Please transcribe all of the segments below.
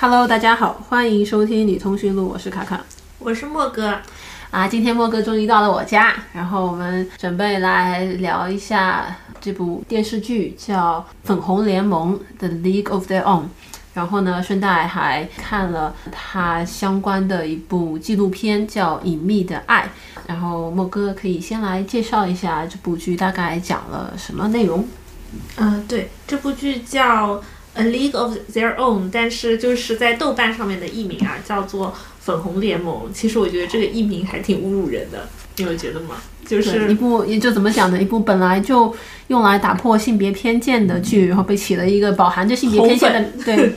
Hello，大家好，欢迎收听女通讯录，我是卡卡，我是莫哥。啊，今天莫哥终于到了我家，然后我们准备来聊一下这部电视剧，叫《粉红联盟》The League of Their Own。然后呢，顺带还看了它相关的一部纪录片，叫《隐秘的爱》。然后莫哥可以先来介绍一下这部剧大概讲了什么内容。嗯，对，这部剧叫《A League of Their Own》，但是就是在豆瓣上面的译名啊，叫做《粉红联盟》。其实我觉得这个译名还挺侮辱人的，你有觉得吗？就是一部，也就怎么讲呢？一部本来就用来打破性别偏见的剧，然后被起了一个饱含着性别偏见的，对，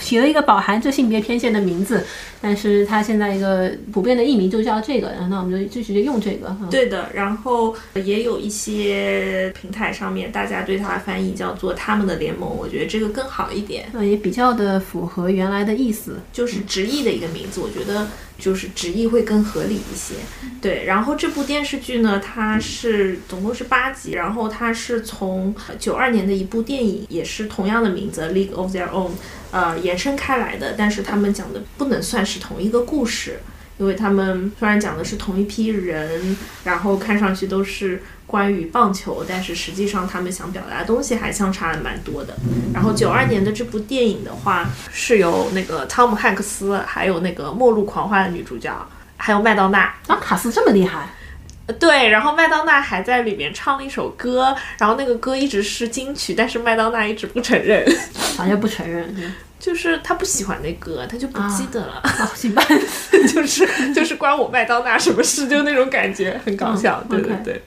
起了一个饱含着性别偏见的名字。但是它现在一个普遍的译名就叫这个，那我们就就直接用这个。对的，然后也有一些平台上面大家对它翻译叫做“他们的联盟”，我觉得这个更好一点，呃，也比较的符合原来的意思，就是直译的一个名字，我觉得就是直译会更合理一些。对，然后这部电视剧呢，它是总共是八集，然后它是从九二年的一部电影，也是同样的名字《League of Their Own》。呃，延伸开来的，但是他们讲的不能算是是同一个故事，因为他们虽然讲的是同一批人，然后看上去都是关于棒球，但是实际上他们想表达的东西还相差的蛮多的。然后九二年的这部电影的话，是由那个汤姆汉克斯，还有那个《末路狂花》的女主角，还有麦当娜，啊，卡斯这么厉害。对，然后麦当娜还在里面唱了一首歌，然后那个歌一直是金曲，但是麦当娜一直不承认，好像不承认，就是他不喜欢那歌，他就不记得了，行吧，就是就是关我麦当娜什么事，就那种感觉很搞笑，对对对。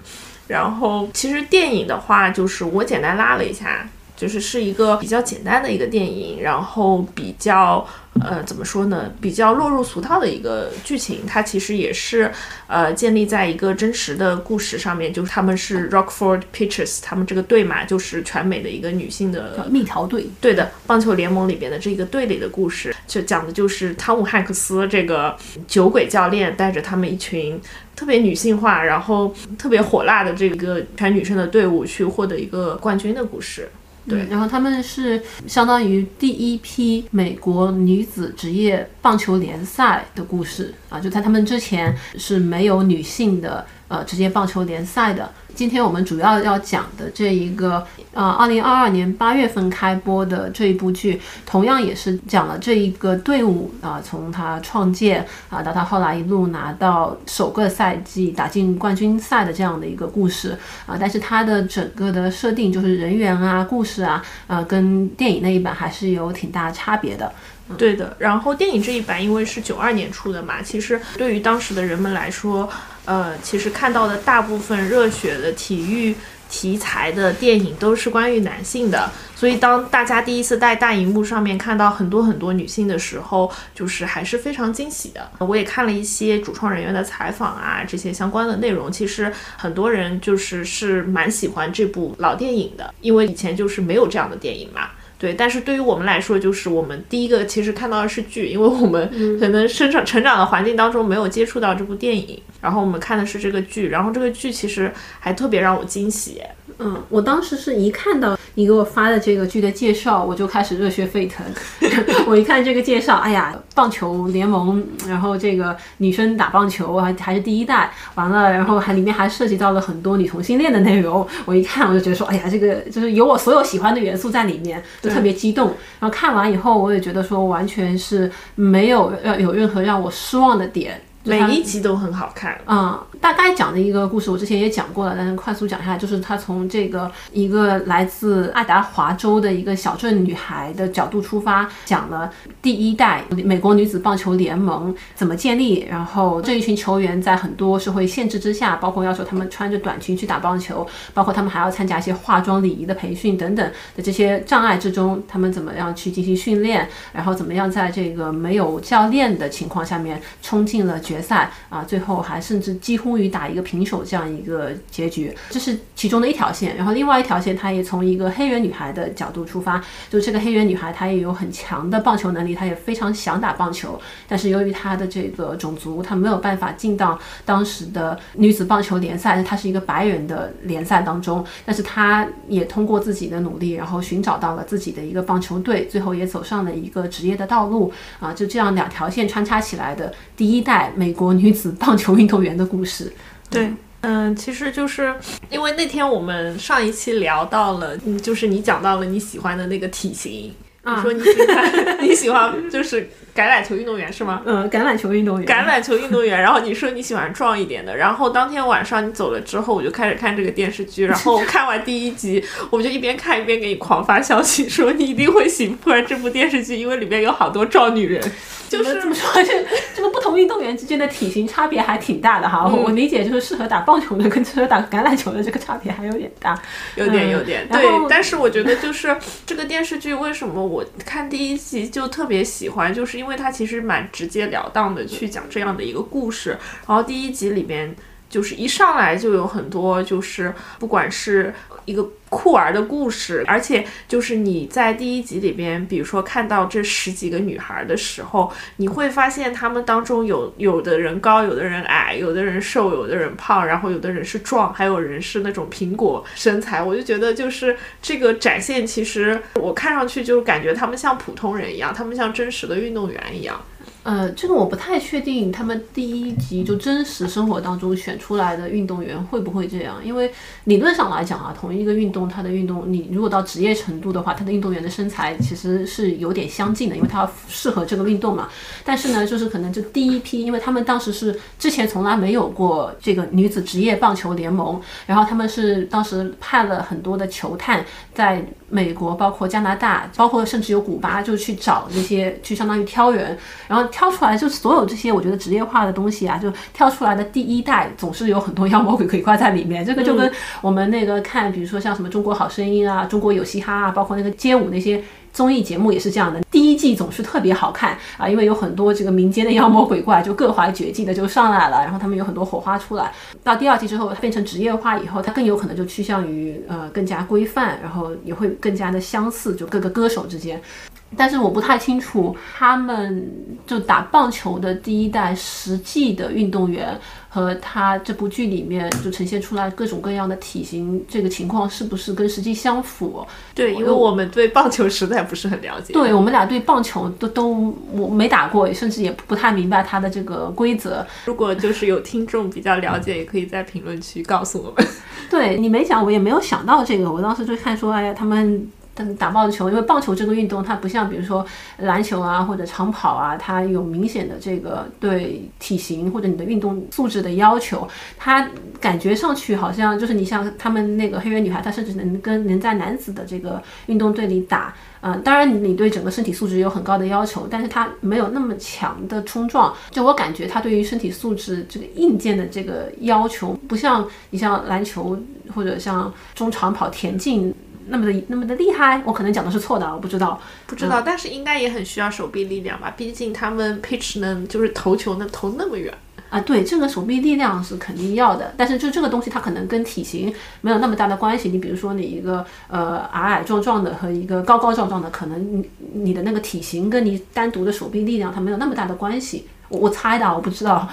然后其实电影的话，就是我简单拉了一下。就是是一个比较简单的一个电影，然后比较呃怎么说呢，比较落入俗套的一个剧情。它其实也是呃建立在一个真实的故事上面，就是他们是 Rockford Pitches 他们这个队嘛，就是全美的一个女性的蜜桃队，对的，棒球联盟里边的这个队里的故事，就讲的就是汤姆汉克斯这个酒鬼教练带着他们一群特别女性化，然后特别火辣的这个全女生的队伍去获得一个冠军的故事。对，然后他们是相当于第一批美国女子职业棒球联赛的故事啊，就在他们之前是没有女性的呃职业棒球联赛的。今天我们主要要讲的这一个，呃，二零二二年八月份开播的这一部剧，同样也是讲了这一个队伍啊，从他创建啊，到他后来一路拿到首个赛季打进冠军赛的这样的一个故事啊。但是它的整个的设定就是人员啊、故事啊，呃，跟电影那一版还是有挺大差别的。对的。然后电影这一版因为是九二年出的嘛，其实对于当时的人们来说。呃，其实看到的大部分热血的体育题材的电影都是关于男性的，所以当大家第一次在大荧幕上面看到很多很多女性的时候，就是还是非常惊喜的。我也看了一些主创人员的采访啊，这些相关的内容，其实很多人就是是蛮喜欢这部老电影的，因为以前就是没有这样的电影嘛。对，但是对于我们来说，就是我们第一个其实看到的是剧，因为我们可能生长成长的环境当中没有接触到这部电影，然后我们看的是这个剧，然后这个剧其实还特别让我惊喜。嗯，我当时是一看到你给我发的这个剧的介绍，我就开始热血沸腾。我一看这个介绍，哎呀，棒球联盟，然后这个女生打棒球还还是第一代，完了，然后还里面还涉及到了很多女同性恋的内容。我一看我就觉得说，哎呀，这个就是有我所有喜欢的元素在里面，就特别激动。然后看完以后，我也觉得说，完全是没有要有任何让我失望的点。每一集都很好看，嗯，大概讲的一个故事，我之前也讲过了，但是快速讲一下，就是他从这个一个来自爱达华州的一个小镇女孩的角度出发，讲了第一代美国女子棒球联盟怎么建立，然后这一群球员在很多社会限制之下，包括要求他们穿着短裙去打棒球，包括他们还要参加一些化妆礼仪的培训等等的这些障碍之中，他们怎么样去进行训练，然后怎么样在这个没有教练的情况下面冲进了决。决赛啊，最后还甚至几乎于打一个平手这样一个结局，这是其中的一条线。然后另外一条线，它也从一个黑人女孩的角度出发，就这个黑人女孩她也有很强的棒球能力，她也非常想打棒球，但是由于她的这个种族，她没有办法进到当时的女子棒球联赛，她是一个白人的联赛当中，但是她也通过自己的努力，然后寻找到了自己的一个棒球队，最后也走上了一个职业的道路啊，就这样两条线穿插起来的第一代美国女子棒球运动员的故事。对，嗯，其实就是因为那天我们上一期聊到了，嗯，就是你讲到了你喜欢的那个体型，你说你喜欢 你喜欢就是橄榄球运动员是吗？嗯，橄榄球运动员，橄榄球运动员。然后你说你喜欢壮一点的，然后当天晚上你走了之后，我就开始看这个电视剧，然后 看完第一集，我就一边看一边给你狂发消息，说你一定会喜欢这部电视剧，因为里面有好多壮女人。就是这么说，这 这个不同运动员之间的体型差别还挺大的哈。我理解，就是适合打棒球的跟适合打橄榄球的这个差别还有点大，有点有点。对，但是我觉得就是这个电视剧为什么我看第一集就特别喜欢，就是因为因为它其实蛮直截了当的去讲这样的一个故事。然后第一集里边就是一上来就有很多就是不管是一个。酷儿的故事，而且就是你在第一集里边，比如说看到这十几个女孩的时候，你会发现她们当中有有的人高，有的人矮，有的人瘦，有的人胖，然后有的人是壮，还有人是那种苹果身材。我就觉得就是这个展现，其实我看上去就感觉他们像普通人一样，他们像真实的运动员一样。呃，这个我不太确定，他们第一集就真实生活当中选出来的运动员会不会这样？因为理论上来讲啊，同一个运动，它的运动，你如果到职业程度的话，它的运动员的身材其实是有点相近的，因为它适合这个运动嘛。但是呢，就是可能就第一批，因为他们当时是之前从来没有过这个女子职业棒球联盟，然后他们是当时派了很多的球探在美国，包括加拿大，包括甚至有古巴，就去找那些，去相当于挑人，然后。挑出来就所有这些，我觉得职业化的东西啊，就挑出来的第一代总是有很多妖魔鬼可以挂在里面。这个就跟我们那个看，比如说像什么《中国好声音》啊，《中国有嘻哈》啊，包括那个街舞那些综艺节目也是这样的。第一季总是特别好看啊，因为有很多这个民间的妖魔鬼怪就各怀绝技的就上来了，然后他们有很多火花出来。到第二季之后，它变成职业化以后，它更有可能就趋向于呃更加规范，然后也会更加的相似，就各个歌手之间。但是我不太清楚，他们就打棒球的第一代实际的运动员和他这部剧里面就呈现出来各种各样的体型，这个情况是不是跟实际相符？对，因为我们对棒球实在不是很了解。对我们俩对棒球都都我没打过，甚至也不太明白它的这个规则。如果就是有听众比较了解，也可以在评论区告诉我们。对你没讲，我也没有想到这个。我当时就看说，哎呀，他们。但打棒球，因为棒球这个运动，它不像比如说篮球啊或者长跑啊，它有明显的这个对体型或者你的运动素质的要求。它感觉上去好像就是你像他们那个黑人女孩，她甚至能跟能在男子的这个运动队里打。嗯，当然你对整个身体素质有很高的要求，但是它没有那么强的冲撞。就我感觉，它对于身体素质这个硬件的这个要求，不像你像篮球或者像中长跑、田径。那么的那么的厉害，我可能讲的是错的，我不知道，不知道，但是应该也很需要手臂力量吧？毕竟他们 pitch 能就是投球能投那么远啊。对，这个手臂力量是肯定要的，但是就这个东西它可能跟体型没有那么大的关系。你比如说你一个呃矮矮壮壮的和一个高高壮壮的，可能你你的那个体型跟你单独的手臂力量它没有那么大的关系。我我猜的，我不知道，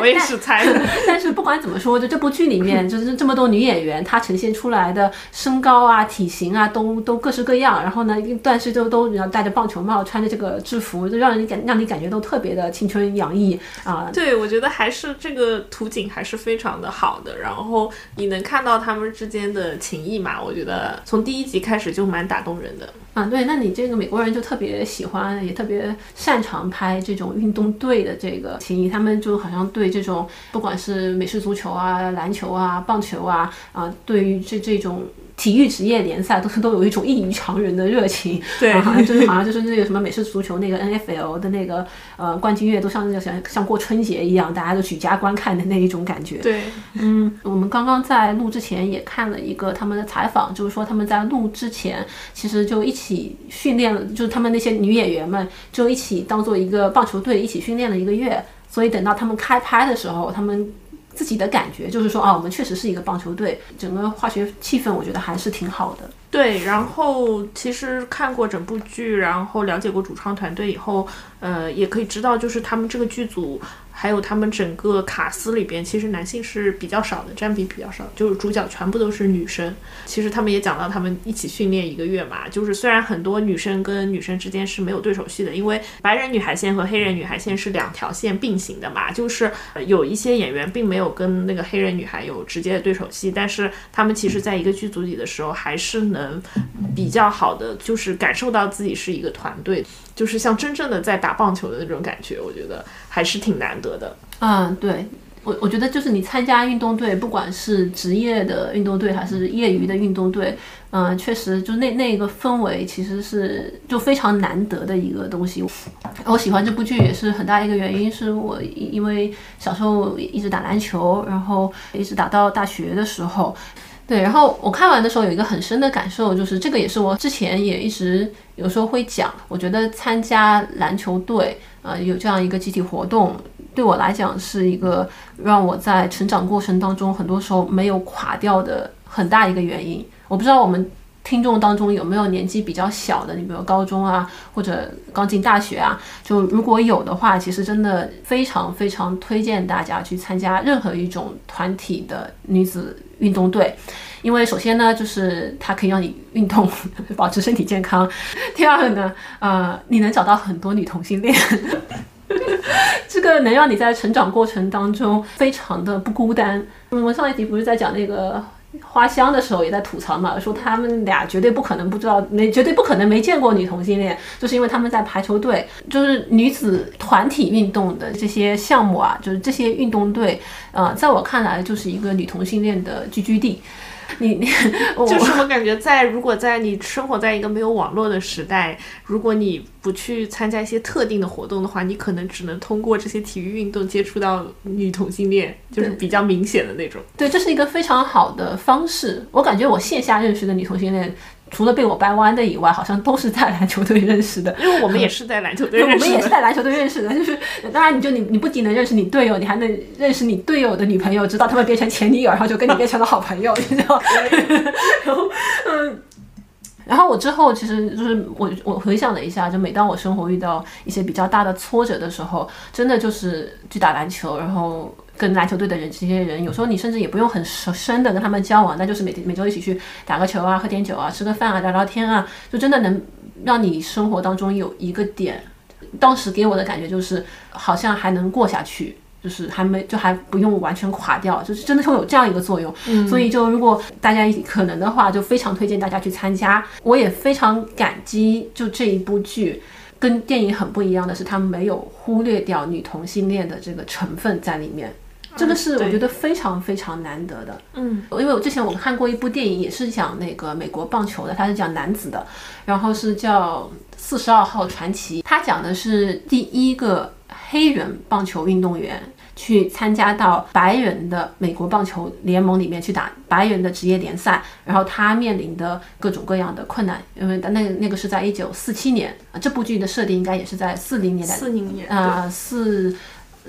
我也是猜的。但是不管怎么说，就这部剧里面，就是这么多女演员，她呈现出来的身高啊、体型啊，都都各式各样。然后呢，但是就都然后戴着棒球帽，穿着这个制服，就让人感让你感觉都特别的青春洋溢啊。对，我觉得还是这个图景还是非常的好的。然后你能看到他们之间的情谊嘛？我觉得从第一集开始就蛮打动人的。啊，对，那你这个美国人就特别喜欢，也特别擅长拍这种运动队的这个情谊，他们就好像对这种不管是美式足球啊、篮球啊、棒球啊，啊，对于这这种。体育职业联赛都是 都有一种异于常人的热情，对，好像 就是好像就是那个什么美式足球那个 N F L 的那个呃冠军月都像那个像像过春节一样，大家都举家观看的那一种感觉。对，嗯，我们刚刚在录之前也看了一个他们的采访，就是说他们在录之前其实就一起训练了，就是他们那些女演员们就一起当做一个棒球队一起训练了一个月。所以等到他们开拍的时候，他们自己的感觉就是说啊，我们确实是一个棒球队，整个化学气氛我觉得还是挺好的。对，然后其实看过整部剧，然后了解过主创团队以后，呃，也可以知道，就是他们这个剧组。还有他们整个卡司里边，其实男性是比较少的，占比比较少，就是主角全部都是女生。其实他们也讲到，他们一起训练一个月嘛，就是虽然很多女生跟女生之间是没有对手戏的，因为白人女孩线和黑人女孩线是两条线并行的嘛，就是有一些演员并没有跟那个黑人女孩有直接的对手戏，但是他们其实在一个剧组里的时候，还是能比较好的，就是感受到自己是一个团队。就是像真正的在打棒球的那种感觉，我觉得还是挺难得的。嗯，对我我觉得就是你参加运动队，不管是职业的运动队还是业余的运动队，嗯，确实就那那个氛围其实是就非常难得的一个东西。我喜欢这部剧也是很大一个原因，是我因为小时候一直打篮球，然后一直打到大学的时候。对，然后我看完的时候有一个很深的感受，就是这个也是我之前也一直有时候会讲，我觉得参加篮球队，呃，有这样一个集体活动，对我来讲是一个让我在成长过程当中很多时候没有垮掉的很大一个原因。我不知道我们听众当中有没有年纪比较小的，你比如高中啊，或者刚进大学啊，就如果有的话，其实真的非常非常推荐大家去参加任何一种团体的女子。运动队，因为首先呢，就是它可以让你运动，保持身体健康。第二个呢，呃，你能找到很多女同性恋，这个能让你在成长过程当中非常的不孤单。我们上一集不是在讲那个花香的时候，也在吐槽嘛，说他们俩绝对不可能不知道，没绝对不可能没见过女同性恋，就是因为他们在排球队，就是女子团体运动的这些项目啊，就是这些运动队。呃，在我看来，就是一个女同性恋的聚居地。你 你，就是我感觉，在如果在你生活在一个没有网络的时代，如果你不去参加一些特定的活动的话，你可能只能通过这些体育运动接触到女同性恋，就是比较明显的那种。对，这是一个非常好的方式。我感觉我线下认识的女同性恋。除了被我掰弯的以外，好像都是在篮球队认识的。因为我们也是在篮球队认识的。我们也是在篮球队认识的。就是当然，你就你你不仅能认识你队友，你还能认识你队友的女朋友，直到他们变成前女友，然后就跟你变成了好朋友，你知道？然后嗯，然后我之后其实就是我我回想了一下，就每当我生活遇到一些比较大的挫折的时候，真的就是去打篮球，然后。跟篮球队的人，这些人有时候你甚至也不用很深的跟他们交往，那就是每天每周一起去打个球啊，喝点酒啊，吃个饭啊，聊聊天啊，就真的能让你生活当中有一个点。当时给我的感觉就是好像还能过下去，就是还没就还不用完全垮掉，就是真的会有这样一个作用。所以就如果大家可能的话，就非常推荐大家去参加。我也非常感激，就这一部剧。跟电影很不一样的是，他没有忽略掉女同性恋的这个成分在里面，这个是我觉得非常非常难得的。嗯，因为我之前我看过一部电影，也是讲那个美国棒球的，它是讲男子的，然后是叫《四十二号传奇》，它讲的是第一个黑人棒球运动员。去参加到白人的美国棒球联盟里面去打白人的职业联赛，然后他面临的各种各样的困难，因为那那个是在一九四七年啊，这部剧的设定应该也是在四零年代，四零年啊四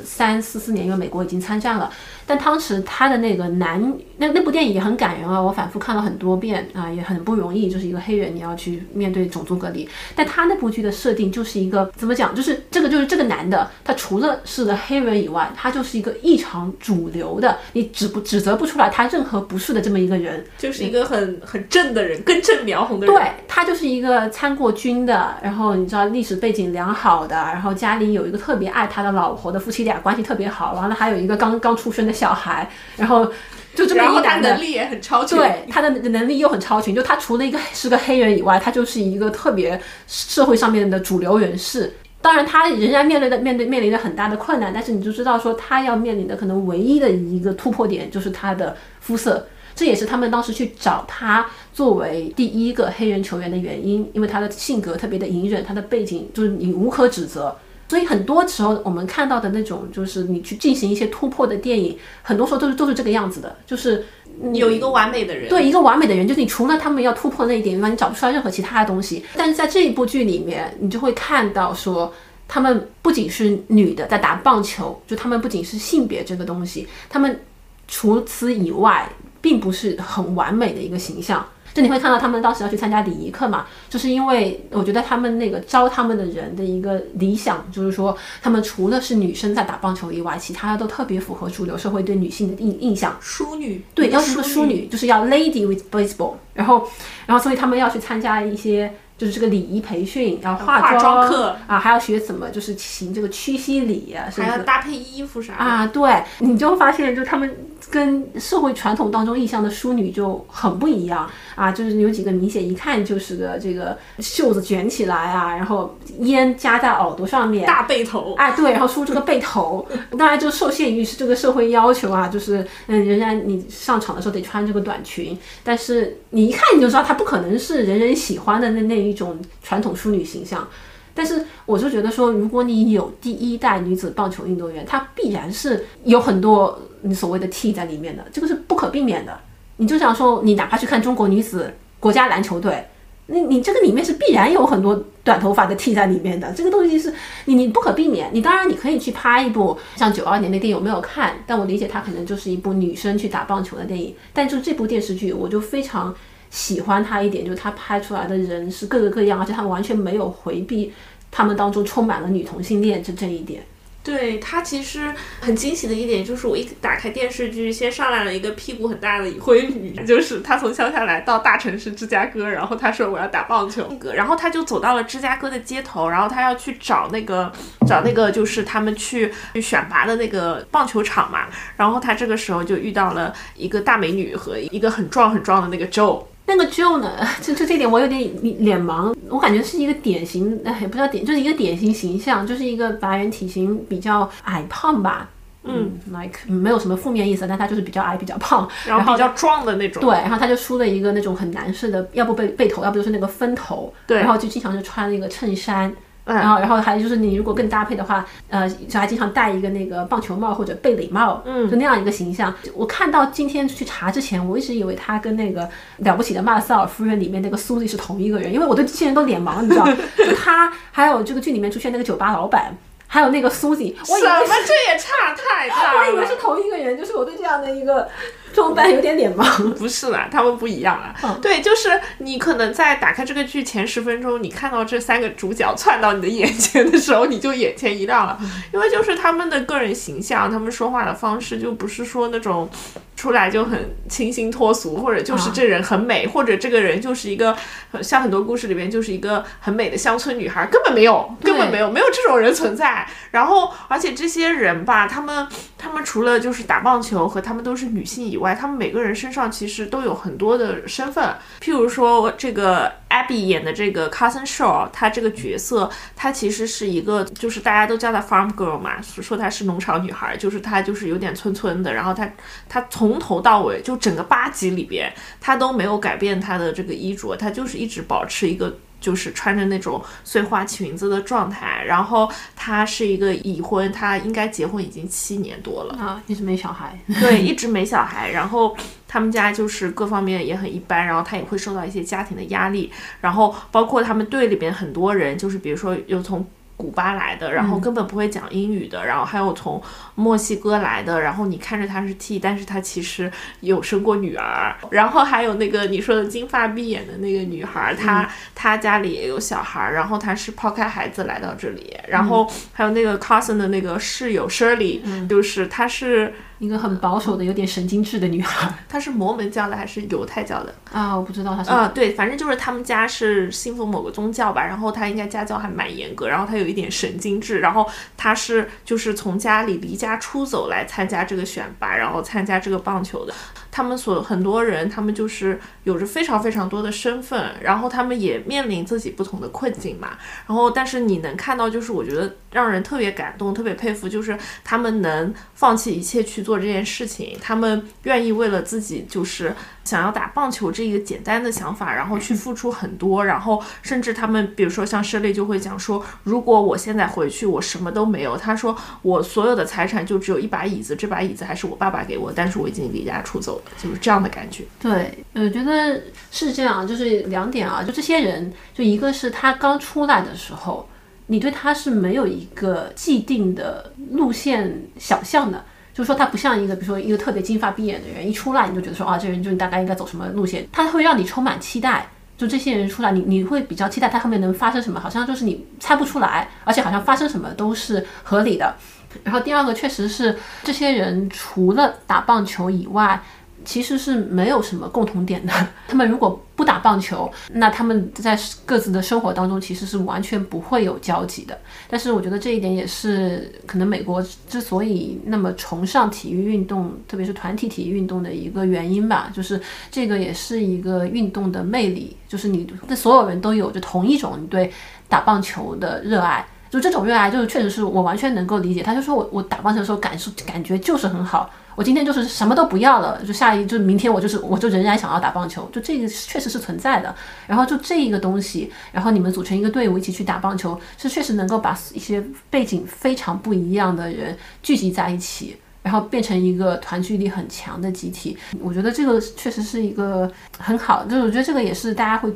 三四四年，因为美国已经参战了。但当时他的那个男那那部电影也很感人啊，我反复看了很多遍啊，也很不容易，就是一个黑人你要去面对种族隔离。但他那部剧的设定就是一个怎么讲，就是这个就是这个男的，他除了是个黑人以外，他就是一个异常主流的，你指不指责不出来他任何不是的这么一个人，就是一个很很正的人，根正苗红的人。对他就是一个参过军的，然后你知道历史背景良好的，然后家里有一个特别爱他的老婆的，夫妻俩关系特别好，完了还有一个刚刚出生的。小孩，然后就这么一男的，能力也很超群，对他的能力又很超群。就他除了一个是个黑人以外，他就是一个特别社会上面的主流人士。当然，他仍然面对的面对面临着很大的困难，但是你就知道说，他要面临的可能唯一的一个突破点就是他的肤色。这也是他们当时去找他作为第一个黑人球员的原因，因为他的性格特别的隐忍，他的背景就是你无可指责。所以很多时候我们看到的那种，就是你去进行一些突破的电影，很多时候都是都是这个样子的，就是有一个完美的人，对一个完美的人，就是你除了他们要突破那一点以外，你找不出来任何其他的东西。但是在这一部剧里面，你就会看到说，他们不仅是女的在打棒球，就他们不仅是性别这个东西，他们除此以外，并不是很完美的一个形象。就你会看到他们当时要去参加礼仪课嘛，就是因为我觉得他们那个招他们的人的一个理想，就是说他们除了是女生在打棒球以外，其他的都特别符合主流社会对女性的印印象。淑女，对，要是个淑女，就是要 lady with baseball，然后，然后所以他们要去参加一些。就是这个礼仪培训，然后化妆课啊，还要学怎么就是行这个屈膝礼啊，还要搭配衣服啥啊？对，你就发现就他们跟社会传统当中印象的淑女就很不一样。啊，就是有几个明显一看就是个这个袖子卷起来啊，然后烟夹在耳朵上面，大背头。啊，对，然后梳这个背头，当然就受限于是这个社会要求啊，就是嗯，人家你上场的时候得穿这个短裙，但是你一看你就知道她不可能是人人喜欢的那那。一种传统淑女形象，但是我就觉得说，如果你有第一代女子棒球运动员，她必然是有很多你所谓的 T 在里面的，这个是不可避免的。你就想说，你哪怕去看中国女子国家篮球队，你你这个里面是必然有很多短头发的 T 在里面的，这个东西是你你不可避免。你当然你可以去拍一部像九二年的电影，我没有看，但我理解它可能就是一部女生去打棒球的电影。但就这部电视剧，我就非常。喜欢他一点，就是他拍出来的人是各个各样，而且他完全没有回避他们当中充满了女同性恋这这一点。对他其实很惊喜的一点就是，我一打开电视剧，先上来了一个屁股很大的已婚女，就是她从乡下来到大城市芝加哥，然后她说我要打棒球，然后她就走到了芝加哥的街头，然后她要去找那个找那个就是他们去选拔的那个棒球场嘛，然后她这个时候就遇到了一个大美女和一个很壮很壮的那个 Joe。那个 Joe 呢？就就这点我有点脸盲，我感觉是一个典型，哎，也不知道典，就是一个典型形象，就是一个白人，体型比较矮胖吧。嗯，like 没有什么负面意思，但他就是比较矮，比较胖，然后比较壮的那种。对，然后他就梳了一个那种很男士的，要不背背头，要不就是那个分头。对，然后就经常就穿那个衬衫。然后，然后还有就是你如果更搭配的话，呃，小孩经常戴一个那个棒球帽或者贝雷帽，嗯，就那样一个形象。我看到今天去查之前，我一直以为他跟那个了不起的麦瑟尔夫人里面那个苏丽是同一个人，因为我对这些人都脸盲，你知道？就他还有这个剧里面出现那个酒吧老板。还有那个苏西，什么这也差太大了。我以为是同一个人，就是我对这样的一个装扮有点脸盲。不是啦，他们不一样啊。对，就是你可能在打开这个剧前十分钟，你看到这三个主角窜到你的眼前的时候，你就眼前一亮了，因为就是他们的个人形象，他们说话的方式就不是说那种。出来就很清新脱俗，或者就是这人很美，或者这个人就是一个像很多故事里边就是一个很美的乡村女孩，根本没有，根本没有，没有这种人存在。然后，而且这些人吧，他们他们除了就是打棒球和他们都是女性以外，他们每个人身上其实都有很多的身份。譬如说这个 Abby 演的这个 Cousin Shaw，她这个角色，她其实是一个就是大家都叫她 Farm Girl 嘛，说她是农场女孩，就是她就是有点村村的，然后她她从从头到尾，就整个八集里边，他都没有改变他的这个衣着，他就是一直保持一个就是穿着那种碎花裙子的状态。然后他是一个已婚，他应该结婚已经七年多了啊，一直没小孩。对，一 直没小孩。然后他们家就是各方面也很一般，然后他也会受到一些家庭的压力。然后包括他们队里边很多人，就是比如说有从。古巴来的，然后根本不会讲英语的，然后还有从墨西哥来的，然后你看着他是 T，但是他其实有生过女儿，然后还有那个你说的金发碧眼的那个女孩，她她家里也有小孩，然后她是抛开孩子来到这里，然后还有那个 cousin 的那个室友 Shirley，就是她是。一个很保守的、有点神经质的女孩，她是摩门教的还是犹太教的啊？我不知道她是。啊，对，反正就是他们家是信奉某个宗教吧。然后她应该家教还蛮严格，然后她有一点神经质。然后她是就是从家里离家出走来参加这个选拔，然后参加这个棒球的。他们所很多人，他们就是有着非常非常多的身份，然后他们也面临自己不同的困境嘛。然后，但是你能看到，就是我觉得让人特别感动、特别佩服，就是他们能放弃一切去做这件事情，他们愿意为了自己就是。想要打棒球这一个简单的想法，然后去付出很多，然后甚至他们，比如说像舍利就会讲说，如果我现在回去，我什么都没有。他说我所有的财产就只有一把椅子，这把椅子还是我爸爸给我，但是我已经离家出走了，就是这样的感觉。对，我觉得是这样，就是两点啊，就这些人，就一个是他刚出来的时候。你对他是没有一个既定的路线想象的。就是说，他不像一个，比如说一个特别金发碧眼的人，一出来你就觉得说啊，这人就你大概应该走什么路线，他会让你充满期待。就这些人出来，你你会比较期待他后面能发生什么，好像就是你猜不出来，而且好像发生什么都是合理的。然后第二个确实是这些人除了打棒球以外。其实是没有什么共同点的。他们如果不打棒球，那他们在各自的生活当中其实是完全不会有交集的。但是我觉得这一点也是可能美国之所以那么崇尚体育运动，特别是团体体育运动的一个原因吧。就是这个也是一个运动的魅力，就是你的所有人都有着同一种你对打棒球的热爱。就这种热爱，就是确实是我完全能够理解。他就说我我打棒球的时候感受感觉就是很好。我今天就是什么都不要了，就下一就明天我就是我就仍然想要打棒球，就这个确实是存在的。然后就这一个东西，然后你们组成一个队伍一起去打棒球，是确实能够把一些背景非常不一样的人聚集在一起。然后变成一个团聚力很强的集体，我觉得这个确实是一个很好，就是我觉得这个也是大家会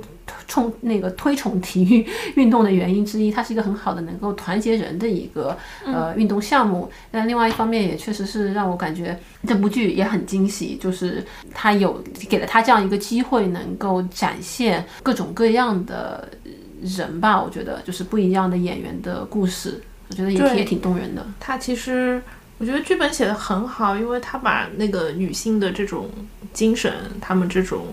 冲那个推崇体育运动的原因之一，它是一个很好的能够团结人的一个呃运动项目。但另外一方面也确实是让我感觉这部剧也很惊喜，就是他有给了他这样一个机会，能够展现各种各样的人吧。我觉得就是不一样的演员的故事，我觉得也也挺动人的。他其实。我觉得剧本写的很好，因为他把那个女性的这种精神，他们这种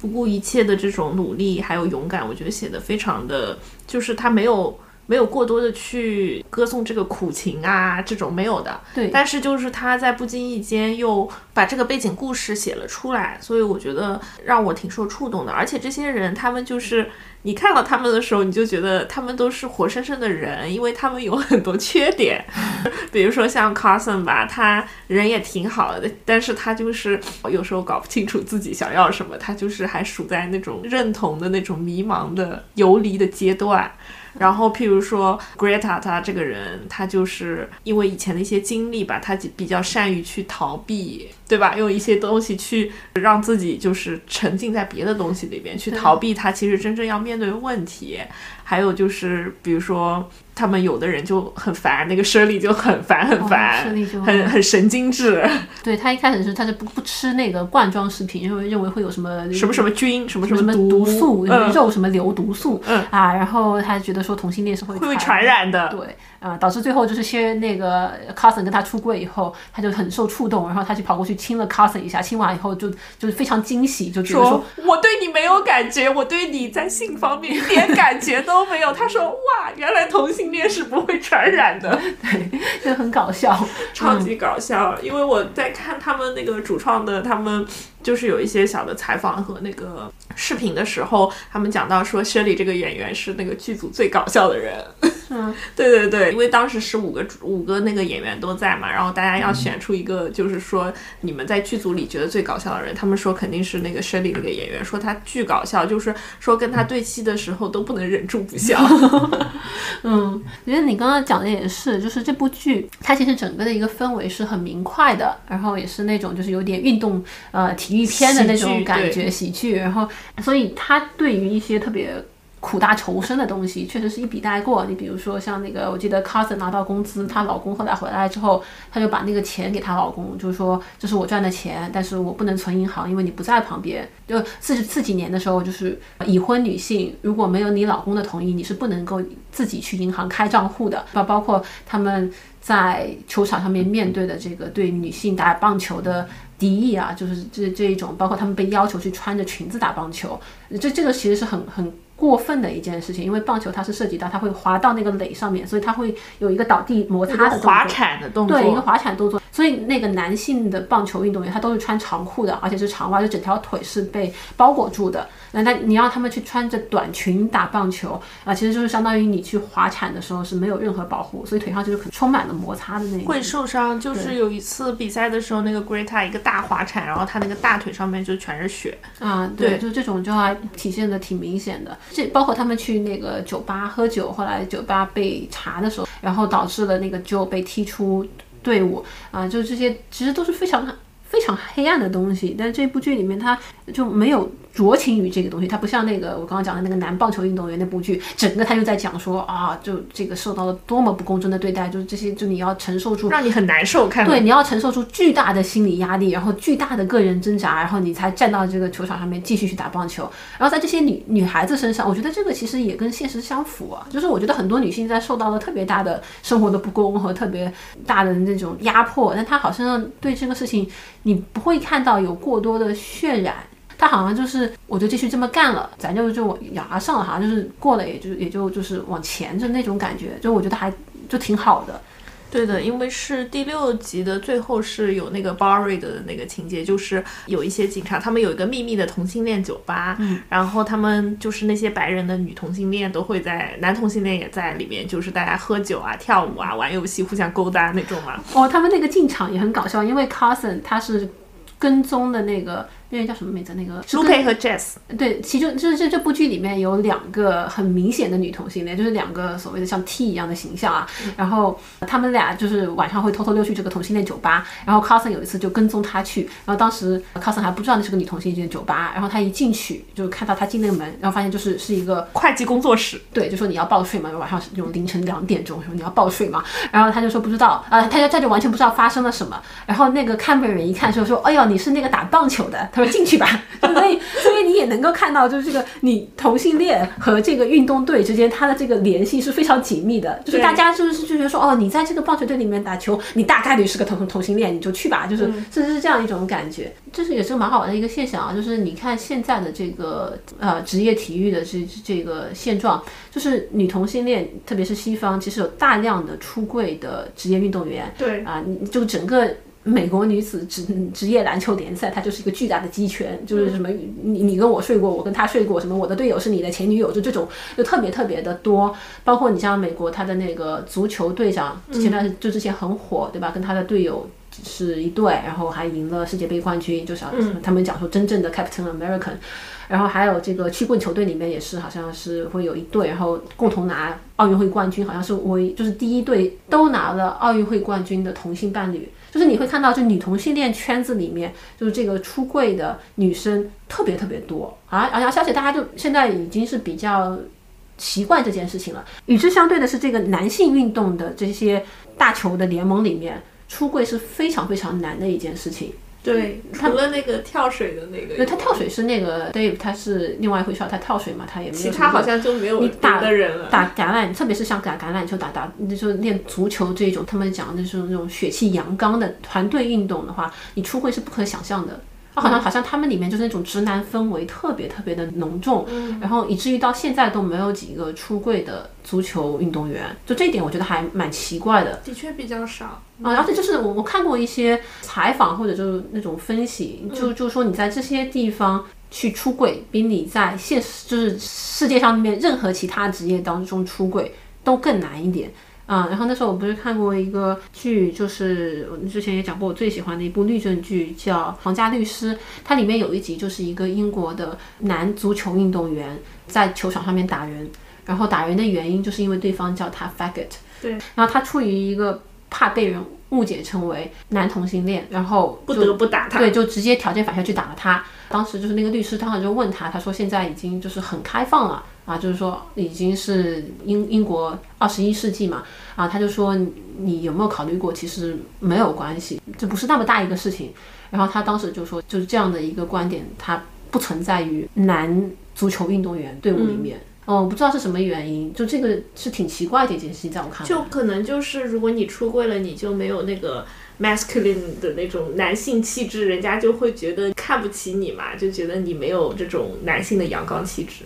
不顾一切的这种努力还有勇敢，我觉得写的非常的，就是他没有没有过多的去歌颂这个苦情啊，这种没有的。对。但是就是他在不经意间又把这个背景故事写了出来，所以我觉得让我挺受触动的。而且这些人他们就是。你看到他们的时候，你就觉得他们都是活生生的人，因为他们有很多缺点，比如说像 Carson 吧，他人也挺好的，但是他就是有时候搞不清楚自己想要什么，他就是还处在那种认同的那种迷茫的游离的阶段。然后，譬如说 Greta，她这个人，她就是因为以前的一些经历吧，她比较善于去逃避，对吧？用一些东西去让自己就是沉浸在别的东西里边，去逃避她其实真正要面对的问题。还有就是，比如说。他们有的人就很烦，那个生理就很烦很烦，很很神经质。对他一开始是他就不不吃那个罐装食品，因为认为会有什么什么什么菌什么什么毒素，肉什么流毒素啊，然后他觉得说同性恋是会会传染的。对。啊，导致最后就是先那个 Carson 跟他出柜以后，他就很受触动，然后他就跑过去亲了 Carson 一下，亲完以后就就是非常惊喜，就觉得说我对你没有感觉，我对你在性方面一点感觉都没有。他说哇，原来同性恋是不会传染的，对，就很搞笑，超级搞笑。因为我在看他们那个主创的他们。就是有一些小的采访和那个视频的时候，他们讲到说，薛里这个演员是那个剧组最搞笑的人。嗯，对对对，因为当时是五个五个那个演员都在嘛，然后大家要选出一个，就是说你们在剧组里觉得最搞笑的人，他们说肯定是那个 Shelly 那个演员，说他巨搞笑，就是说跟他对戏的时候都不能忍住不笑。嗯，我觉得你刚刚讲的也是，就是这部剧它其实整个的一个氛围是很明快的，然后也是那种就是有点运动呃体育片的那种感觉喜剧，然后所以它对于一些特别。苦大仇深的东西确实是一笔带过。你比如说像那个，我记得 Carson 拿到工资，她老公后来回来之后，她就把那个钱给她老公，就是说这是我赚的钱，但是我不能存银行，因为你不在旁边。就四十四几年的时候，就是已婚女性如果没有你老公的同意，你是不能够自己去银行开账户的。包包括他们在球场上面面对的这个对女性打棒球的敌意啊，就是这这一种，包括他们被要求去穿着裙子打棒球，这这个其实是很很。过分的一件事情，因为棒球它是涉及到它会滑到那个垒上面，所以它会有一个倒地摩擦的滑铲的动作，对，一个滑铲动作。所以那个男性的棒球运动员他都是穿长裤的，而且是长袜，就整条腿是被包裹住的。那他你让他们去穿着短裙打棒球啊，其实就是相当于你去滑铲的时候是没有任何保护，所以腿上就是充满了摩擦的那种。会受伤，就是有一次比赛的时候，那个 Greta 一个大滑铲，然后他那个大腿上面就全是血啊。对，就这种就还体现的挺明显的。这包括他们去那个酒吧喝酒，后来酒吧被查的时候，然后导致了那个 Joe 被踢出。队伍啊，就这些其实都是非常非常黑暗的东西，但这部剧里面它就没有酌情于这个东西，它不像那个我刚刚讲的那个男棒球运动员那部剧，整个他就在讲说啊，就这个受到了多么不公正的对待，就是这些，就你要承受住让你很难受，看对，你要承受住巨大的心理压力，然后巨大的个人挣扎，然后你才站到这个球场上面继续去打棒球。然后在这些女女孩子身上，我觉得这个其实也跟现实相符啊，就是我觉得很多女性在受到了特别大的生活的不公和特别大的那种压迫，但她好像对这个事情你不会看到有过多的渲染。他好像就是我就继续这么干了，咱就就咬牙上了，好像就是过了，也就也就就是往前就那种感觉，就我觉得还就挺好的。对的，因为是第六集的最后是有那个 Barry 的那个情节，就是有一些警察他们有一个秘密的同性恋酒吧，嗯，然后他们就是那些白人的女同性恋都会在，男同性恋也在里面，就是大家喝酒啊、跳舞啊、玩游戏、互相勾搭那种嘛。哦，他们那个进场也很搞笑，因为 Carson 他是跟踪的那个。那个叫什么名字？那个卢佩和 Jess。对，其中就是这这部剧里面有两个很明显的女同性恋，就是两个所谓的像 T 一样的形象啊。然后他们俩就是晚上会偷偷溜去这个同性恋酒吧。然后 Carson 有一次就跟踪他去，然后当时 Carson 还不知道那是个女同性恋酒吧。然后他一进去就看到他进那个门，然后发现就是是一个会计工作室。对，就说你要报税嘛，晚上那种凌晨两点钟说你要报税嘛。然后他就说不知道啊，他就他就完全不知道发生了什么。然后那个看门人一看就说，哎呦，你是那个打棒球的。他说进去吧。所以，所以你也能够看到，就是这个你同性恋和这个运动队之间，它的这个联系是非常紧密的。就是大家就是就觉得说，哦，你在这个棒球队里面打球，你大概率是个同同性恋，你就去吧。就是甚至是这样一种感觉，这是也是蛮好玩的一个现象啊。就是你看现在的这个呃职业体育的这这个现状，就是女同性恋，特别是西方，其实有大量的出柜的职业运动员。对啊，你就整个。美国女子职职业篮球联赛，它就是一个巨大的鸡圈，就是什么你你跟我睡过，我跟他睡过，什么我的队友是你的前女友，就这种就特别特别的多。包括你像美国他的那个足球队长，前段就之前很火，对吧？跟他的队友是一对，然后还赢了世界杯冠军，就是他们讲说真正的 Captain American。然后还有这个曲棍球队里面也是，好像是会有一队，然后共同拿奥运会冠军，好像是唯就是第一队都拿了奥运会冠军的同性伴侣。就是你会看到，就女同性恋圈子里面，就是这个出柜的女生特别特别多啊，而且而且大家就现在已经是比较习惯这件事情了。与之相对的是，这个男性运动的这些大球的联盟里面，出柜是非常非常难的一件事情。对，除了那个跳水的那个，那他跳水是那个 Dave，他是另外一回事，他跳水嘛，他也没有。其他好像就没有你打的人了。打橄榄，特别是像打橄榄球、打打，就是练足球这种，他们讲的是那种血气阳刚的团队运动的话，你出会是不可想象的。好像好像他们里面就是那种直男氛围特别特别的浓重，然后以至于到现在都没有几个出柜的足球运动员，就这一点我觉得还蛮奇怪的。的确比较少啊，而且就是我我看过一些采访或者就是那种分析，就就是说你在这些地方去出柜，比你在现实就是世界上面任何其他职业当中出柜都更难一点。啊，然后那时候我不是看过一个剧，就是我之前也讲过，我最喜欢的一部律政剧叫《皇家律师》，它里面有一集就是一个英国的男足球运动员在球场上面打人，然后打人的原因就是因为对方叫他 faggot，对，然后他出于一个怕被人误解成为男同性恋，然后不得不打他，对，就直接条件反射去打了他。当时就是那个律师当时就问他，他说现在已经就是很开放了。啊，就是说已经是英英国二十一世纪嘛，啊，他就说你有没有考虑过，其实没有关系，这不是那么大一个事情。然后他当时就说，就是这样的一个观点，它不存在于男足球运动员队伍里面。哦，不知道是什么原因，就这个是挺奇怪的一件事情，在我看来，就可能就是如果你出柜了，你就没有那个 masculine 的那种男性气质，人家就会觉得看不起你嘛，就觉得你没有这种男性的阳刚气质。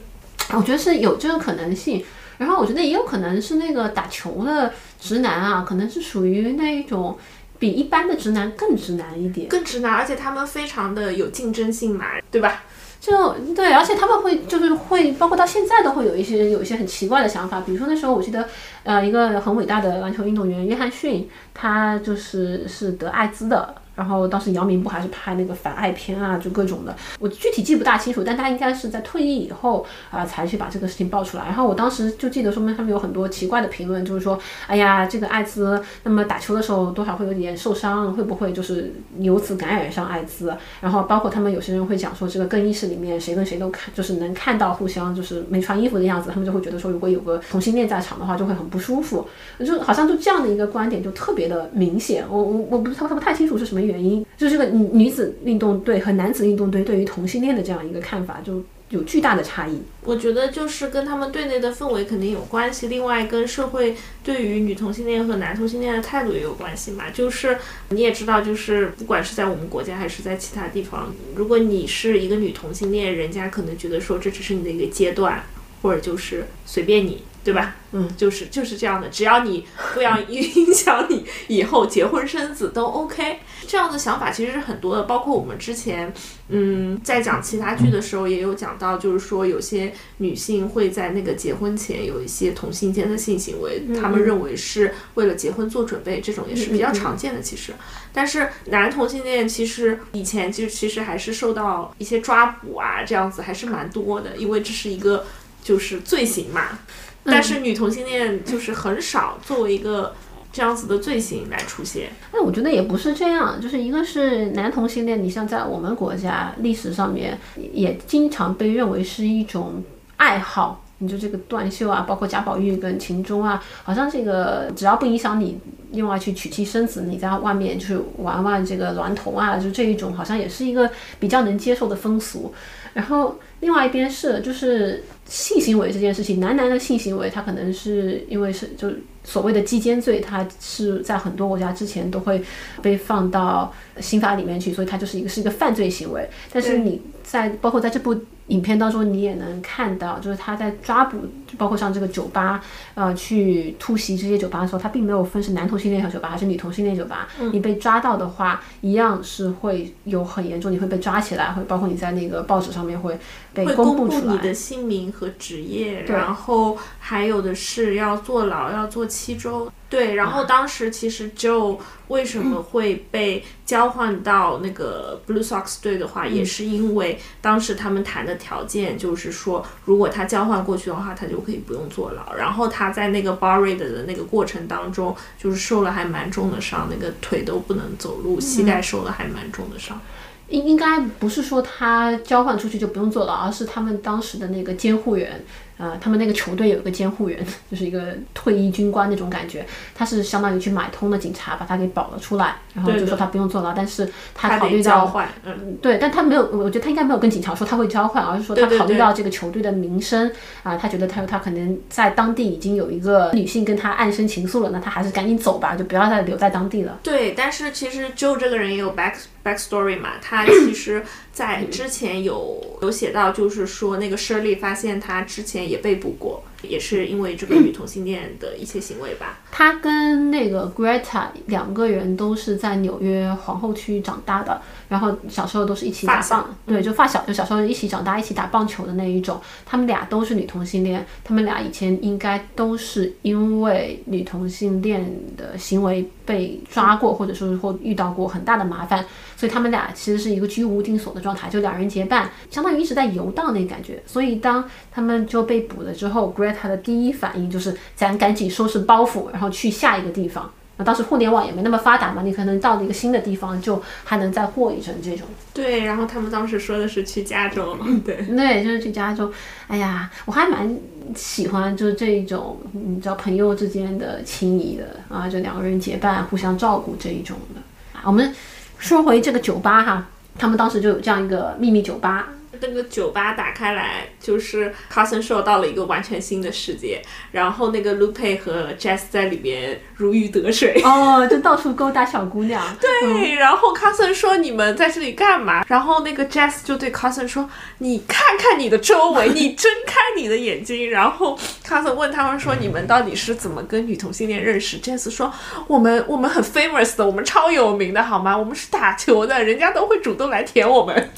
我觉得是有这个可能性，然后我觉得也有可能是那个打球的直男啊，可能是属于那一种比一般的直男更直男一点，更直男，而且他们非常的有竞争性嘛，对吧？就对，而且他们会就是会，包括到现在都会有一些有一些很奇怪的想法，比如说那时候我记得，呃，一个很伟大的篮球运动员约翰逊，他就是是得艾滋的。然后当时姚明不还是拍那个反爱片啊，就各种的，我具体记不大清楚，但他应该是在退役以后啊、才去把这个事情爆出来。然后我当时就记得说明他们有很多奇怪的评论，就是说，哎呀，这个艾滋，那么打球的时候多少会有点受伤，会不会就是由此感染上艾滋？然后包括他们有些人会讲说，这个更衣室里面谁跟谁都看，就是能看到互相就是没穿衣服的样子，他们就会觉得说，如果有个同性恋在场的话，就会很不舒服。就好像就这样的一个观点就特别的明显，我我我不他不太清楚是什么原因，就这个女女子运动队和男子运动队对于同性恋的这样一个看法就有巨大的差异。我觉得就是跟他们队内的氛围肯定有关系，另外跟社会对于女同性恋和男同性恋的态度也有关系嘛。就是你也知道，就是不管是在我们国家还是在其他地方，如果你是一个女同性恋，人家可能觉得说这只是你的一个阶段，或者就是随便你。对吧？嗯，就是就是这样的，只要你不要 影响你以后结婚生子都 OK。这样的想法其实是很多的，包括我们之前，嗯，在讲其他剧的时候也有讲到，就是说有些女性会在那个结婚前有一些同性间的性行为，他们认为是为了结婚做准备，这种也是比较常见的。其实，但是男同性恋其实以前就其实还是受到一些抓捕啊，这样子还是蛮多的，因为这是一个就是罪行嘛。但是女同性恋就是很少作为一个这样子的罪行来出现。哎我觉得也不是这样，就是一个是男同性恋，你像在我们国家历史上面也经常被认为是一种爱好。你就这个断袖啊，包括贾宝玉跟秦钟啊，好像这个只要不影响你另外去娶妻生子，你在外面就是玩玩这个娈童啊，就这一种好像也是一个比较能接受的风俗。然后另外一边是就是性行为这件事情，男男的性行为，他可能是因为是就所谓的基奸罪，它是在很多国家之前都会被放到刑法里面去，所以它就是一个是一个犯罪行为。但是你在包括在这部影片当中，你也能看到，就是他在抓捕，包括像这个酒吧，呃，去突袭这些酒吧的时候，他并没有分是男同性恋小酒吧还是女同性恋酒吧。你被抓到的话，一样是会有很严重，你会被抓起来，会包括你在那个报纸上面会被会公布出来。布你的姓名和职业，然后还有的是要坐牢，要坐七周。对，然后当时其实就为什么会被交换到那个 Blue Sox 队的话，也是因为当时他们谈的条件就是说，如果他交换过去的话，他就可以不用坐牢。然后他在那个 raid 的那个过程当中，就是受了还蛮重的伤，那个腿都不能走路，膝盖受了还蛮重的伤。应应该不是说他交换出去就不用坐牢，而是他们当时的那个监护员，呃，他们那个球队有一个监护人，就是一个退役军官那种感觉，他是相当于去买通了警察，把他给保了出来，然后就说他不用坐牢，但是他考虑到嗯，对，但他没有，我觉得他应该没有跟警察说他会交换，而是说他考虑到这个球队的名声。啊，他觉得他他可能在当地已经有一个女性跟他暗生情愫了，那他还是赶紧走吧，就不要再留在当地了。对，但是其实 Joe 这个人也有 back backstory 嘛，他 其实在之前有有写到，就是说那个 Shirley 发现他之前也被捕过，也是因为这个女同性恋的一些行为吧。他跟那个 Greta 两个人都是在纽约皇后区长大的，然后小时候都是一起打棒，对，就发小，就小时候一起长大，一起打棒球的那一种。他们俩都是女同性恋，他们俩以前应该都是因为女同性恋的行为被抓过，或者说是或遇到过很大的麻烦，所以他们俩其实是一个居无定所的状态，就两人结伴，相当于一直在游荡那感觉。所以当他们就被捕了之后，Greta 的第一反应就是咱赶紧收拾包袱，然后去下一个地方。那当时互联网也没那么发达嘛，你可能到了一个新的地方，就还能再过一阵这种。对，然后他们当时说的是去加州，对，对，就是去加州。哎呀，我还蛮喜欢就是这一种你知道朋友之间的情谊的啊，就两个人结伴互相照顾这一种的。啊我们说回这个酒吧哈，他们当时就有这样一个秘密酒吧，那个酒吧打开来，就是 Carson Show 到了一个完全新的世界，然后那个 Lupe 和 Jess 在里边如鱼得水。哦，就到处勾搭小姑娘。对，然后 Carson 说：“你们在这里干嘛？”然后那个 Jess 就对 Carson 说：“你看看你的周围，你 睁开你的眼睛。”然后 Carson 问他们说：“你们到底是怎么跟女同性恋认识？”Jess 说：“我们我们很 famous 的，我们超有名的好吗？我们是打球的，人家都会主动来舔我们。”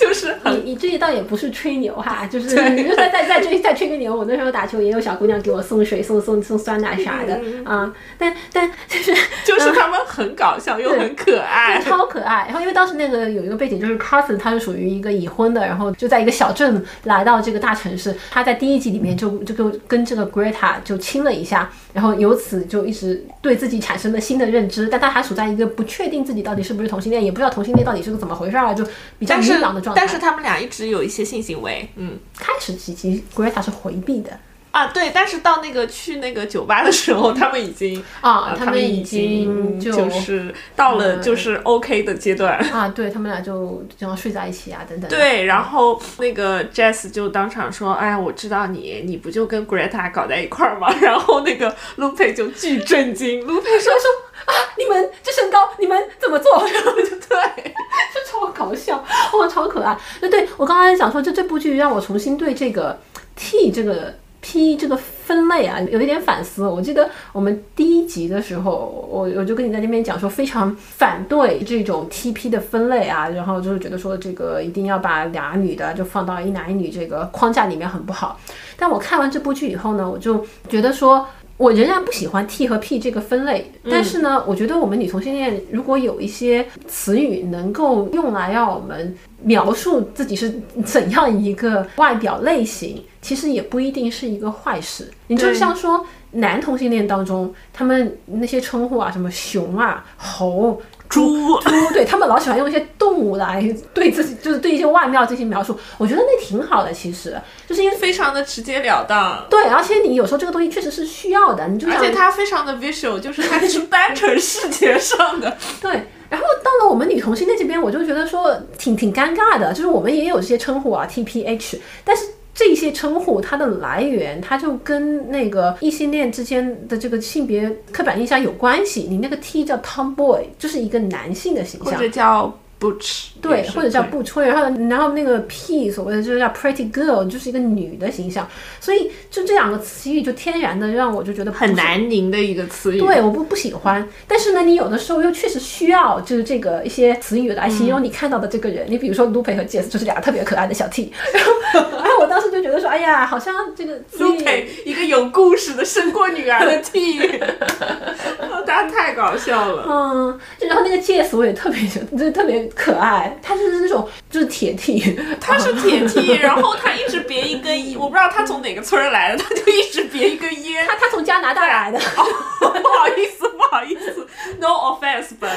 就是你你这一倒也不是吹牛哈，就是你就在在在吹再吹个牛。我那时候打球也有小姑娘给我送水、送送送酸奶啥的啊，但但就是 就是他们很搞笑又很可爱，超可爱。然后因为当时那个有一个背景，就是 Carson 他是属于一个已婚的，然后就在一个小镇来到这个大城市。他在第一集里面就就跟跟这个 Greta 就亲了一下，然后由此就一直对自己产生了新的认知。但他还处在一个不确定自己到底是不是同性恋，也不知道同性恋到底是个怎么回事儿，就比较迷茫的状态。但是他们俩一直有一些性行为，嗯，开始几集 Greta 是回避的。啊，对，但是到那个去那个酒吧的时候，他们已经啊，他们已经就是到了就是 OK 的阶段啊，对他们俩就经常睡在一起啊，等等。对，然后那个 Jess 就当场说：“哎呀，我知道你，你不就跟 Greta 搞在一块儿吗？” 然后那个 Lupe 就巨震惊，Lupe 说：“说啊，你们这身高，你们怎么做？”然后就对，就超搞笑，哇，超可爱。那对我刚才想说，就这部剧让我重新对这个 T 这个。P 这个分类啊，有一点反思。我记得我们第一集的时候，我我就跟你在那边讲说，非常反对这种 TP 的分类啊，然后就是觉得说这个一定要把俩女的就放到一男一女这个框架里面很不好。但我看完这部剧以后呢，我就觉得说。我仍然不喜欢 T 和 P 这个分类，但是呢，我觉得我们女同性恋如果有一些词语能够用来让我们描述自己是怎样一个外表类型，其实也不一定是一个坏事。你就像说男同性恋当中，他们那些称呼啊，什么熊啊、猴。猪猪，对他们老喜欢用一些动物来对自己，就是对一些外貌进行描述。我觉得那挺好的，其实就是因为非常的直截了当。对，而且你有时候这个东西确实是需要的，你就而且它非常的 visual，就是它是单纯视觉上的。对，然后到了我们女同性恋这边，我就觉得说挺挺尴尬的，就是我们也有这些称呼啊，T P H，但是。这些称呼它的来源，它就跟那个异性恋之间的这个性别刻板印象有关系。你那个 T 叫 Tomboy，就是一个男性的形象，或者叫。Butch 对，或者叫不吹，然后然后那个 P 所谓的就是叫 pretty girl，就是一个女的形象，所以就这两个词语就天然的让我就觉得很难拧的一个词语。对，我不不喜欢。但是呢，你有的时候又确实需要就是这个一些词语来形容你看到的这个人。你比如说 Lupe 和 Jess 就是两个特别可爱的小 T，然后然后我当时就觉得说，哎呀，好像这个 Lupe 一个有故事的生过女儿的 T，他太搞笑了。嗯，然后那个 Jess 我也特别就特别。可爱，他就是那种就是铁 T，他是铁 T，然后他一直别一根烟，我不知道他从哪个村儿来的，他就一直别一根烟。他他从加拿大来的，不好意思不好意思，no offense，but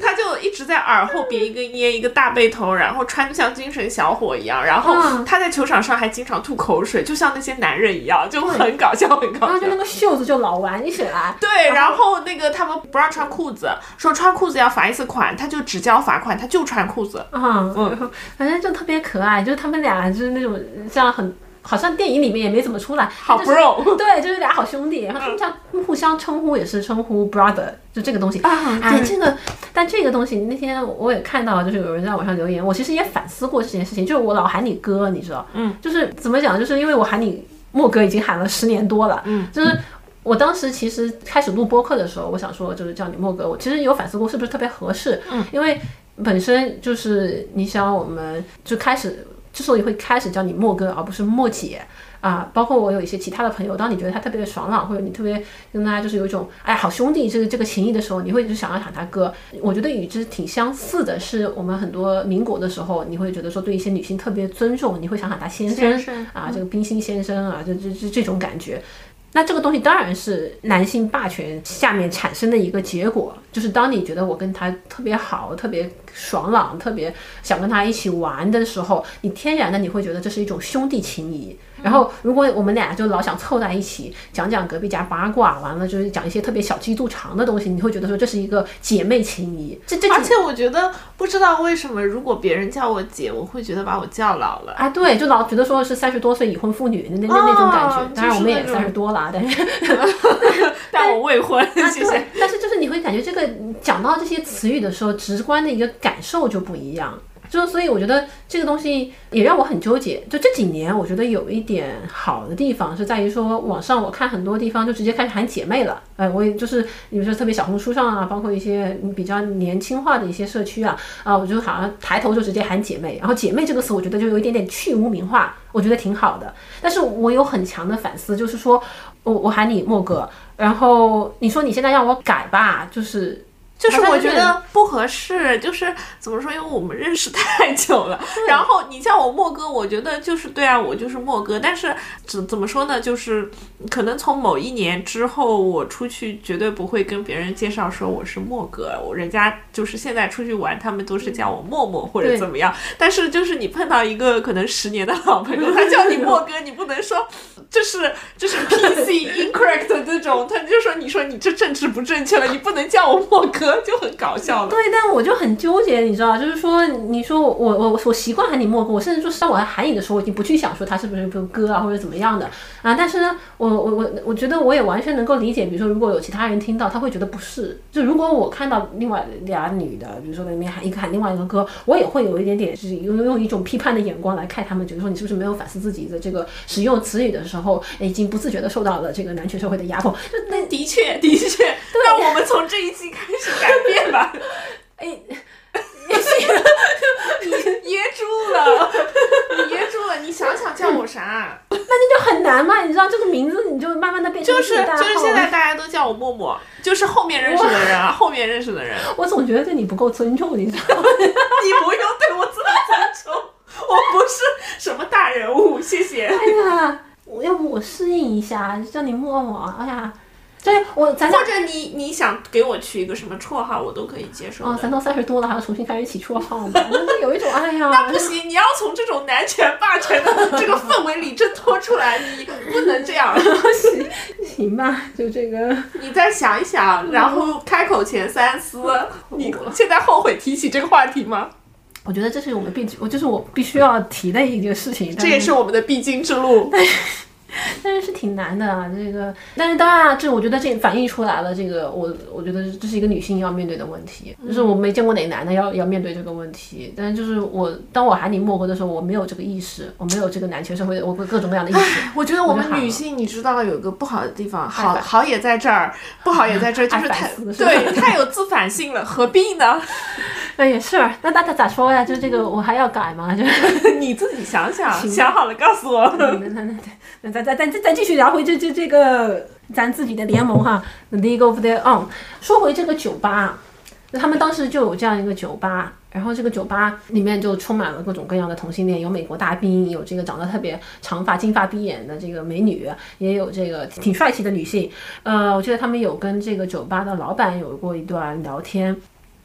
他就一直在耳后别一根烟，一个大背头，然后穿的像精神小伙一样，然后他在球场上还经常吐口水，就像那些男人一样，就很搞笑很搞笑。然后就那个袖子就老挽起来。对，然后那个他们不让穿裤子，说穿裤子要罚一次款，他就只交。罚款，他就穿裤子，嗯。嗯，反正就特别可爱，就是他们俩就是那种像很，好像电影里面也没怎么出来，好 bro，对，就是俩好兄弟，然后他们家互相称呼也是称呼 brother，就这个东西。啊，哎，这个，但这个东西那天我也看到，就是有人在网上留言，我其实也反思过这件事情，就是我老喊你哥，你知道，嗯，就是怎么讲，就是因为我喊你莫哥已经喊了十年多了，嗯，就是。我当时其实开始录播客的时候，我想说就是叫你莫哥，我其实有反思过是不是特别合适，嗯，因为本身就是你想我们就开始之所以会开始叫你莫哥而不是莫姐啊，包括我有一些其他的朋友，当你觉得他特别的爽朗，或者你特别跟他就是有一种哎好兄弟这个这个情谊的时候，你会就想要喊他哥。我觉得与之挺相似的是，我们很多民国的时候，你会觉得说对一些女性特别尊重，你会想喊他先生啊，这个冰心先生啊，这这这这种感觉。那这个东西当然是男性霸权下面产生的一个结果，就是当你觉得我跟他特别好，特别。爽朗，特别想跟他一起玩的时候，你天然的你会觉得这是一种兄弟情谊。然后，如果我们俩就老想凑在一起讲讲隔壁家八卦，完了就是讲一些特别小鸡肚肠的东西，你会觉得说这是一个姐妹情谊。这这，而且我觉得不知道为什么，如果别人叫我姐，我会觉得把我叫老了。啊，对，就老觉得说是三十多岁已婚妇女那那那种感觉。当然我们也三十多了，但是 但我未婚，谢谢。但是就是你会感觉这个讲到这些词语的时候，直观的一个感受就不一样。就所以我觉得这个东西也让我很纠结。就这几年，我觉得有一点好的地方是在于说，网上我看很多地方就直接开始喊姐妹了。哎，我也就是比如说特别小红书上啊，包括一些比较年轻化的一些社区啊，啊，我就好像抬头就直接喊姐妹。然后姐妹这个词，我觉得就有一点点去污名化，我觉得挺好的。但是我有很强的反思，就是说我我喊你莫哥，然后你说你现在让我改吧，就是。就是我觉得不合适，就是怎么说？因为我们认识太久了。然后你叫我莫哥，我觉得就是对啊，我就是莫哥。但是怎怎么说呢？就是可能从某一年之后，我出去绝对不会跟别人介绍说我是莫哥。我人家就是现在出去玩，他们都是叫我默默或者怎么样。但是就是你碰到一个可能十年的好朋友，他叫你 莫哥，你不能说这是这是这种，他就说你说你这政治不正确了，你不能叫我莫哥。就很搞笑了。对，但我就很纠结，你知道，就是说，你说我我我习惯喊你莫哥，我甚至说当我喊你的时候，我已经不去想说他是不是不哥啊或者怎么样的啊。但是呢，我我我我觉得我也完全能够理解，比如说如果有其他人听到，他会觉得不是。就如果我看到另外俩女的，比如说里面喊一个喊另外一个哥，我也会有一点点是用用一种批判的眼光来看他们，觉得说你是不是没有反思自己的这个使用词语的时候，已经不自觉的受到了这个男权社会的压迫。就那的确的确，让我们从这一期开始改变吧。哎，你噎住了，你噎住了。你想想叫我啥？那你就很难嘛，你知道这个名字，你就慢慢的变成就是就是现在大家都叫我默默，就是后面认识的人啊，后面认识的人。我总觉得对你不够尊重，你知道吗？你不用对我这么尊重，我不是什么大人物，谢谢。哎呀，我要不我适应一下，叫你默默。哎呀。对我，咱或者你你想给我取一个什么绰号，我都可以接受。啊，咱都三十多了，还要重新开始起绰号吗？那 有一种哎呀，那不行，你要从这种男权霸权的这个氛围里挣脱出来，你不能这样。行行吧，就这个。你再想一想，然后开口前三思。你现在后悔提起这个话题吗？我觉得这是我们必，我就是我必须要提的一件事情。这也是我们的必经之路。但是 是是挺难的啊，这个，但是当然啊，这我觉得这反映出来了，这个我我觉得这是一个女性要面对的问题，就是我没见过哪个男的要要面对这个问题，但是就是我当我喊你莫哥的时候，我没有这个意识，我没有这个男权社会的我各种各样的意识。我觉得我们女性，你知道有个不好的地方，好好也在这儿，不好也在这儿，就是太对太有自反性了，何必呢？那也是，那那他咋说呀？就这个我还要改吗？就是 你自己想想，想好了告诉我。那咱咱咱咱继续聊回这这这个咱自己的联盟哈 League of the On。说回这个酒吧，那他们当时就有这样一个酒吧，然后这个酒吧里面就充满了各种各样的同性恋，有美国大兵，有这个长得特别长发金发碧眼的这个美女，也有这个挺帅气的女性。呃，我记得他们有跟这个酒吧的老板有过一段聊天，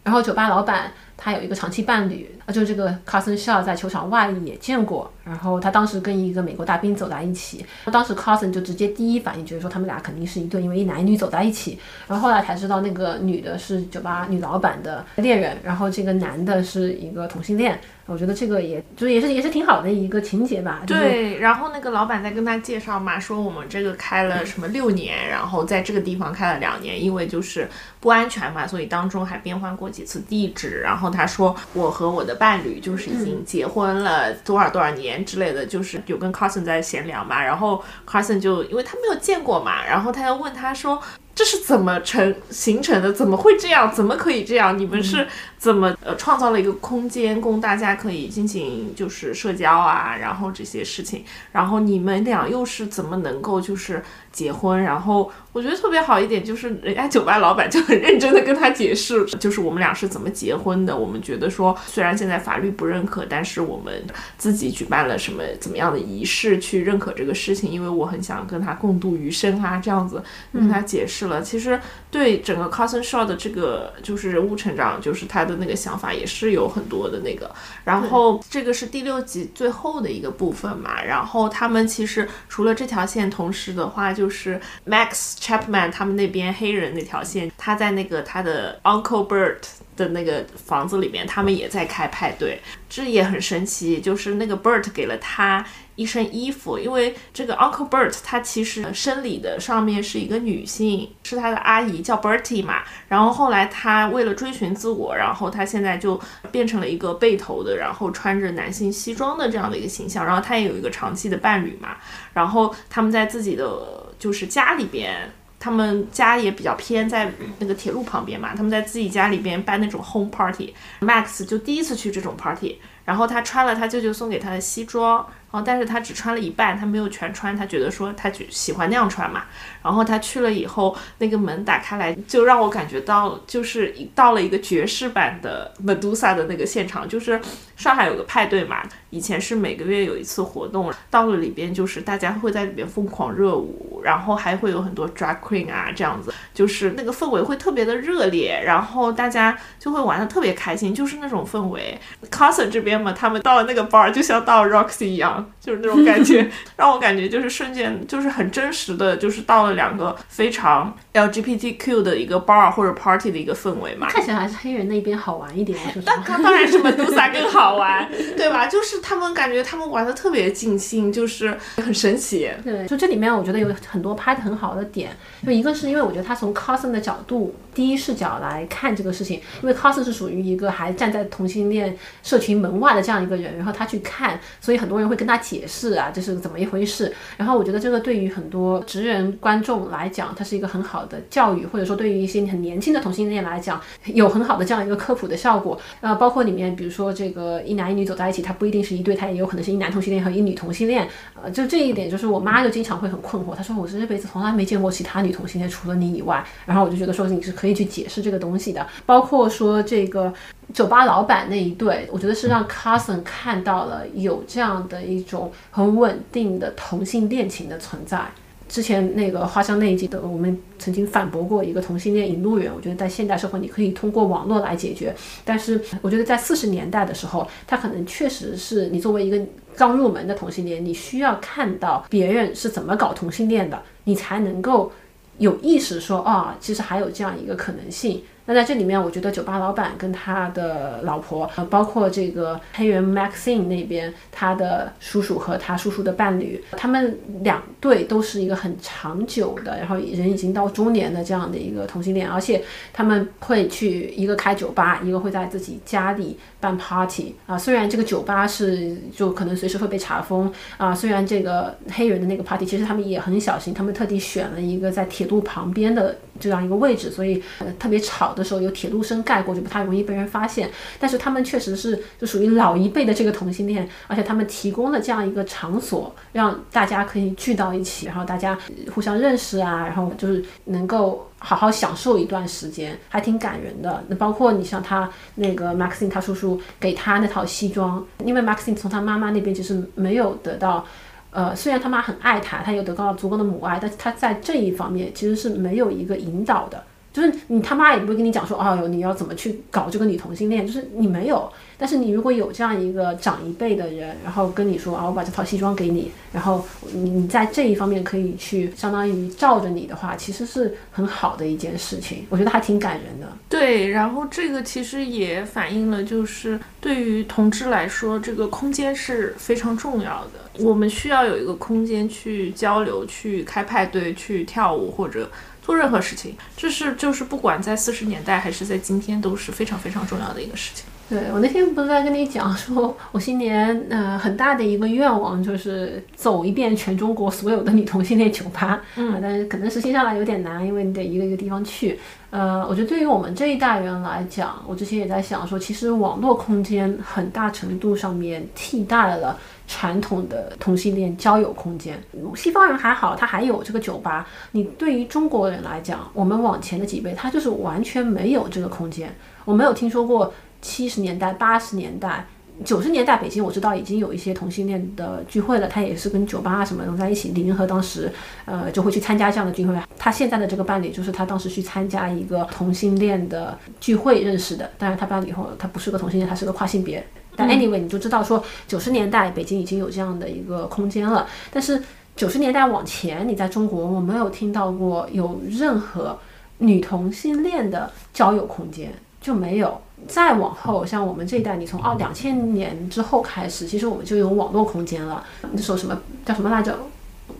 然后酒吧老板。他有一个长期伴侣，啊，就是这个 Carson Shaw 在球场外也见过，然后他当时跟一个美国大兵走在一起，当时 Carson 就直接第一反应就是说他们俩肯定是一对，因为一男一女走在一起，然后后来才知道那个女的是酒吧女老板的恋人，然后这个男的是一个同性恋。我觉得这个也就也是也是挺好的一个情节吧。对，然后那个老板在跟他介绍嘛，说我们这个开了什么六年，然后在这个地方开了两年，因为就是不安全嘛，所以当中还变换过几次地址。然后他说我和我的伴侣就是已经结婚了多少多少年之类的，就是有跟 Carson 在闲聊嘛。然后 Carson 就因为他没有见过嘛，然后他要问他说。这是怎么成形成的？怎么会这样？怎么可以这样？你们是怎么呃创造了一个空间供大家可以进行就是社交啊，然后这些事情，然后你们俩又是怎么能够就是结婚？然后我觉得特别好一点就是，人家酒吧老板就很认真的跟他解释，就是我们俩是怎么结婚的。我们觉得说，虽然现在法律不认可，但是我们自己举办了什么怎么样的仪式去认可这个事情，因为我很想跟他共度余生啊，这样子跟他解释。了，其实对整个 Carson Shaw 的这个就是人物成长，就是他的那个想法也是有很多的那个。然后这个是第六集最后的一个部分嘛。然后他们其实除了这条线，同时的话就是 Max Chapman 他们那边黑人那条线，他在那个他的 Uncle Bert 的那个房子里面，他们也在开派对，这也很神奇。就是那个 Bert 给了他一身衣服，因为这个 Uncle Bert 他其实生理的上面是一个女性，是他的阿姨叫 Bertie 嘛。然后后来他为了追寻自我，然后他现在就变成了一个背头的，然后穿着男性西装的这样的一个形象。然后他也有一个长期的伴侣嘛。然后他们在自己的就是家里边。他们家也比较偏在那个铁路旁边嘛，他们在自己家里边办那种 home party。Max 就第一次去这种 party，然后他穿了他舅舅送给他的西装。哦，但是他只穿了一半，他没有全穿。他觉得说他就喜欢那样穿嘛。然后他去了以后，那个门打开来，就让我感觉到就是到了一个爵士版的 Medusa 的那个现场。就是上海有个派对嘛，以前是每个月有一次活动，到了里边就是大家会在里边疯狂热舞，然后还会有很多 drag queen 啊这样子，就是那个氛围会特别的热烈，然后大家就会玩的特别开心，就是那种氛围。Cousin 这边嘛，他们到了那个 bar 就像到了 Roxy 一样。就是那种感觉，让我感觉就是瞬间就是很真实的，就是到了两个非常 LGBTQ 的一个 bar 或者 party 的一个氛围嘛。看起来还是黑人那边好玩一点，那当然是本杜萨更好玩，对吧？就是他们感觉他们玩的特别尽兴，就是很神奇。对，就这里面我觉得有很多拍的很好的点，就一个是因为我觉得他从 cousin 的角度第一视角来看这个事情，因为 cousin 是属于一个还站在同性恋社群门外的这样一个人，然后他去看，所以很多人会跟他。解释啊，这是怎么一回事？然后我觉得这个对于很多直人观众来讲，它是一个很好的教育，或者说对于一些很年轻的同性恋来讲，有很好的这样一个科普的效果。呃，包括里面，比如说这个一男一女走在一起，它不一定是一对，它也有可能是一男同性恋和一女同性恋。呃，就这一点，就是我妈就经常会很困惑，她说我这辈子从来没见过其他女同性恋，除了你以外。然后我就觉得说你是可以去解释这个东西的，包括说这个。酒吧老板那一对，我觉得是让 Carson 看到了有这样的一种很稳定的同性恋情的存在。之前那个花香那一集的，我们曾经反驳过一个同性恋引路人。我觉得在现代社会，你可以通过网络来解决。但是我觉得在四十年代的时候，他可能确实是你作为一个刚入门的同性恋，你需要看到别人是怎么搞同性恋的，你才能够有意识说啊，其实还有这样一个可能性。那在这里面，我觉得酒吧老板跟他的老婆，呃，包括这个黑人 Maxine 那边，他的叔叔和他叔叔的伴侣，他们两对都是一个很长久的，然后人已经到中年的这样的一个同性恋，而且他们会去一个开酒吧，一个会在自己家里办 party 啊。虽然这个酒吧是就可能随时会被查封啊，虽然这个黑人的那个 party 其实他们也很小心，他们特地选了一个在铁路旁边的这样一个位置，所以呃特别吵。的时候有铁路声盖过，就不太容易被人发现。但是他们确实是就属于老一辈的这个同性恋，而且他们提供了这样一个场所，让大家可以聚到一起，然后大家互相认识啊，然后就是能够好好享受一段时间，还挺感人的。那包括你像他那个 Maxine 他叔叔给他那套西装，因为 Maxine 从他妈妈那边其实没有得到，呃，虽然他妈很爱他，他又得到了足够的母爱，但是他在这一方面其实是没有一个引导的。就是你他妈也不会跟你讲说，哦哟，你要怎么去搞这个女同性恋？就是你没有。但是你如果有这样一个长一辈的人，然后跟你说啊，我把这套西装给你，然后你你在这一方面可以去相当于罩着你的话，其实是很好的一件事情。我觉得还挺感人的。对，然后这个其实也反映了，就是对于同志来说，这个空间是非常重要的。我们需要有一个空间去交流、去开派对、去跳舞或者。做任何事情，这是就是不管在四十年代还是在今天都是非常非常重要的一个事情。对我那天不是在跟你讲说，我新年呃很大的一个愿望就是走一遍全中国所有的女同性恋酒吧，嗯，但是可能实行下来有点难，因为你得一个一个地方去。呃，我觉得对于我们这一代人来讲，我之前也在想说，其实网络空间很大程度上面替代了传统的同性恋交友空间。西方人还好，他还有这个酒吧。你对于中国人来讲，我们往前的几辈，他就是完全没有这个空间。我没有听说过七十年代、八十年代。九十年代北京我知道已经有一些同性恋的聚会了，他也是跟酒吧什么的在一起。李银河当时，呃，就会去参加这样的聚会。他现在的这个伴侣就是他当时去参加一个同性恋的聚会认识的。当然他伴侣以后他不是个同性恋，他是个跨性别。但 anyway 你就知道说九十年代北京已经有这样的一个空间了。但是九十年代往前，你在中国我没有听到过有任何女同性恋的交友空间。就没有。再往后，像我们这一代，你从二两千年之后开始，其实我们就有网络空间了。那时候什么叫什么来着？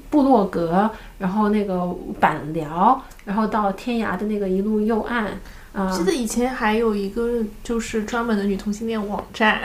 部落格，然后那个板聊，然后到天涯的那个一路右岸。啊，记得以前还有一个就是专门的女同性恋网站。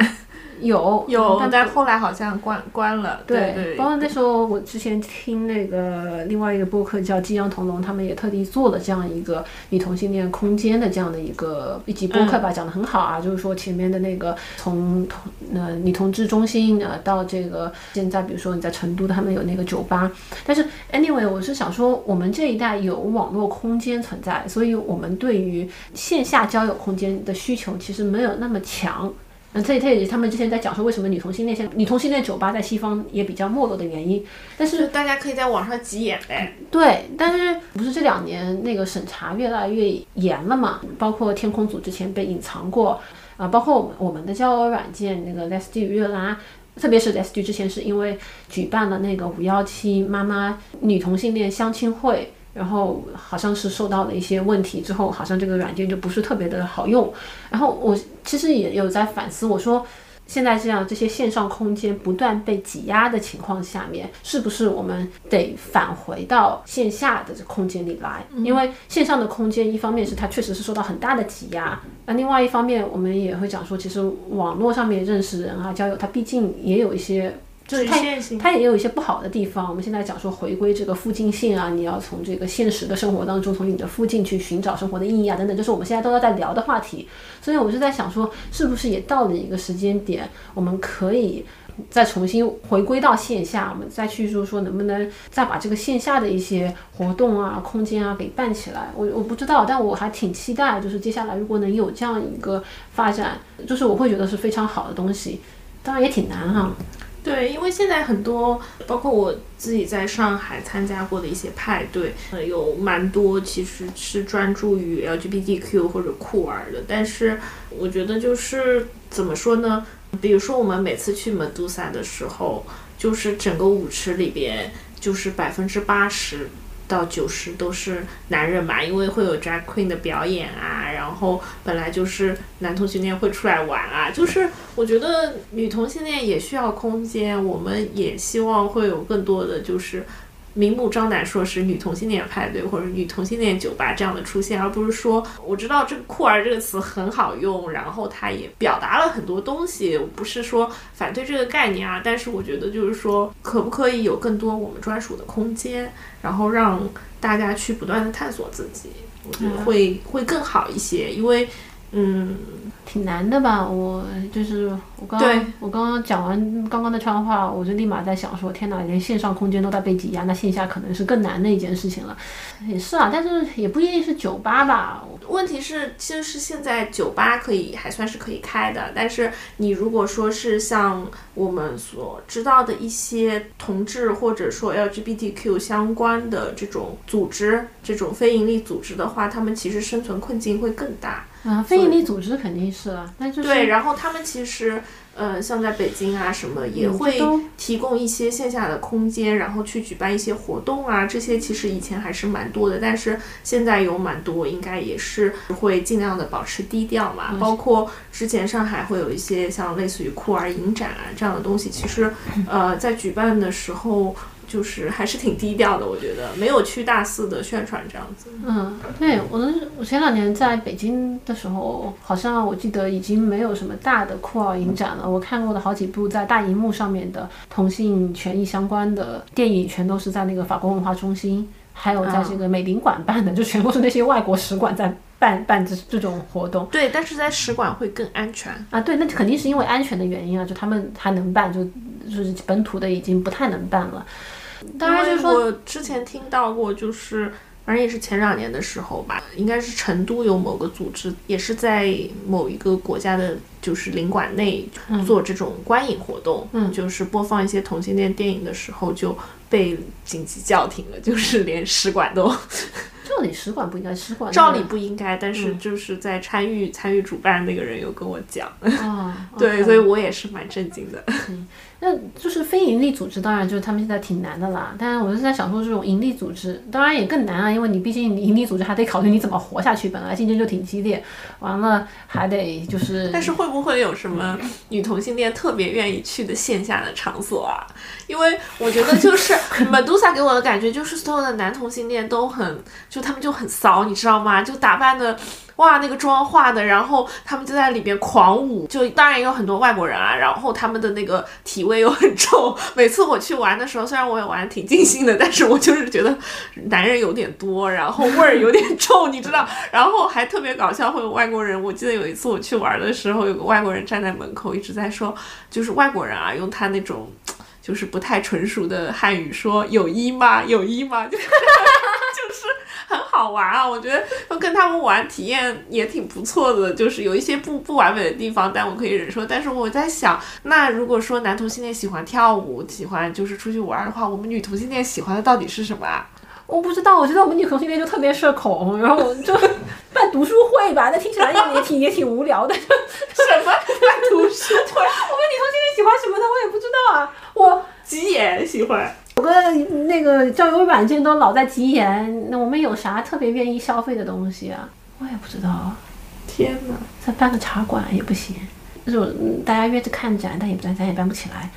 有有，但后来好像关关了。对对，包括那时候我之前听那个另外一个播客叫《激扬同龙》，他们也特地做了这样一个女同性恋空间的这样的一个一集播客吧，讲的很好啊。就是说前面的那个从同呃女同志中心呃到这个现在，比如说你在成都，他们有那个酒吧。但是 anyway，我是想说，我们这一代有网络空间存在，所以我们对于线下交友空间的需求其实没有那么强。嗯，这这也是他们之前在讲说为什么女同性恋现女同性恋酒吧在西方也比较没落的原因。但是大家可以在网上挤眼呗。对，但是不是这两年那个审查越来越严了嘛？包括天空组之前被隐藏过啊，包括我们我们的交友软件那个 Let's Do 月拉，特别是 Let's Do 之前是因为举办了那个五幺七妈妈女同性恋相亲会。然后好像是受到了一些问题之后，好像这个软件就不是特别的好用。然后我其实也有在反思，我说现在这样这些线上空间不断被挤压的情况下面，是不是我们得返回到线下的这空间里来？因为线上的空间一方面是它确实是受到很大的挤压，那另外一方面我们也会讲说，其实网络上面认识人啊、交友，它毕竟也有一些。就是它，它也有一些不好的地方。我们现在讲说回归这个附近性啊，你要从这个现实的生活当中，从你的附近去寻找生活的意义啊，等等，就是我们现在都要在聊的话题。所以我就在想说，是不是也到了一个时间点，我们可以再重新回归到线下，我们再去就是说，能不能再把这个线下的一些活动啊、空间啊给办起来？我我不知道，但我还挺期待，就是接下来如果能有这样一个发展，就是我会觉得是非常好的东西。当然也挺难哈。对，因为现在很多，包括我自己在上海参加过的一些派对，呃，有蛮多其实是专注于 LGBTQ 或者酷儿的。但是我觉得就是怎么说呢？比如说我们每次去 Medusa 的时候，就是整个舞池里边就是百分之八十。到九十都是男人嘛，因为会有 Jack queen 的表演啊，然后本来就是男同性恋会出来玩啊，就是我觉得女同性恋也需要空间，我们也希望会有更多的就是。明目张胆说是女同性恋派对或者女同性恋酒吧这样的出现，而不是说我知道这个“酷儿”这个词很好用，然后它也表达了很多东西。我不是说反对这个概念啊，但是我觉得就是说，可不可以有更多我们专属的空间，然后让大家去不断的探索自己，我觉得会会更好一些，因为。嗯，挺难的吧？我就是我刚刚我刚刚讲完刚刚那串话，我就立马在想说，天哪，连线上空间都在被挤压，那线下可能是更难的一件事情了。也是啊，但是也不一定是酒吧吧？问题是，其实是现在酒吧可以还算是可以开的，但是你如果说是像我们所知道的一些同志或者说 LGBTQ 相关的这种组织，这种非营利组织的话，他们其实生存困境会更大。啊，非营利组织肯定是了，那就是对。然后他们其实，呃，像在北京啊什么，也会提供一些线下的空间，然后去举办一些活动啊。这些其实以前还是蛮多的，但是现在有蛮多，应该也是会尽量的保持低调嘛。包括之前上海会有一些像类似于酷儿影展啊这样的东西，其实，呃，在举办的时候。就是还是挺低调的，我觉得没有去大肆的宣传这样子。嗯，对我，我前两年在北京的时候，好像我记得已经没有什么大的酷儿影展了。我看过的好几部在大荧幕上面的同性权益相关的电影，全都是在那个法国文化中心，还有在这个美领馆办的，就全部是那些外国使馆在办办这这种活动。对，但是在使馆会更安全啊。对，那肯定是因为安全的原因啊，就他们还能办，就就是本土的已经不太能办了。当然，就是，我之前听到过，就是反正也是前两年的时候吧，应该是成都有某个组织，也是在某一个国家的，就是领馆内做这种观影活动，嗯，就是播放一些同性恋电影的时候就被紧急叫停了，就是 连使馆都，照理使馆不应该，使馆照理不应该，但是就是在参与参与主办那个人有跟我讲，对，所以我也是蛮震惊的。那就是非盈利组织，当然就是他们现在挺难的啦。但是我是在想说，这种盈利组织当然也更难啊，因为你毕竟盈利组织还得考虑你怎么活下去，本来竞争就挺激烈，完了还得就是。但是会不会有什么女同性恋特别愿意去的线下的场所啊？因为我觉得就是 Medusa 给我的感觉就是所有的男同性恋都很，就他们就很骚，你知道吗？就打扮的。哇，那个妆化的，然后他们就在里边狂舞，就当然也有很多外国人啊，然后他们的那个体味又很重。每次我去玩的时候，虽然我也玩的挺尽兴的，但是我就是觉得男人有点多，然后味儿有点重，你知道，然后还特别搞笑，会有外国人。我记得有一次我去玩的时候，有个外国人站在门口一直在说，就是外国人啊，用他那种 就是不太纯熟的汉语说有一吗？有一吗？就是就是。很好玩啊，我觉得跟他们玩体验也挺不错的，就是有一些不不完美的地方，但我可以忍受。但是我在想，那如果说男同性恋喜欢跳舞，喜欢就是出去玩的话，我们女同性恋喜欢的到底是什么啊？我不知道，我觉得我们女同性恋就特别社恐，然后就办读书会吧，那听起来也也挺也挺无聊的。什么办读书会？我们女同性恋喜欢什么的，我也不知道啊。我吉野喜欢。有个那个交友软件都老在提言，那我们有啥特别愿意消费的东西啊？我也不知道。天哪，再办个茶馆也不行，那种大家约着看展，但也咱咱也办不起来，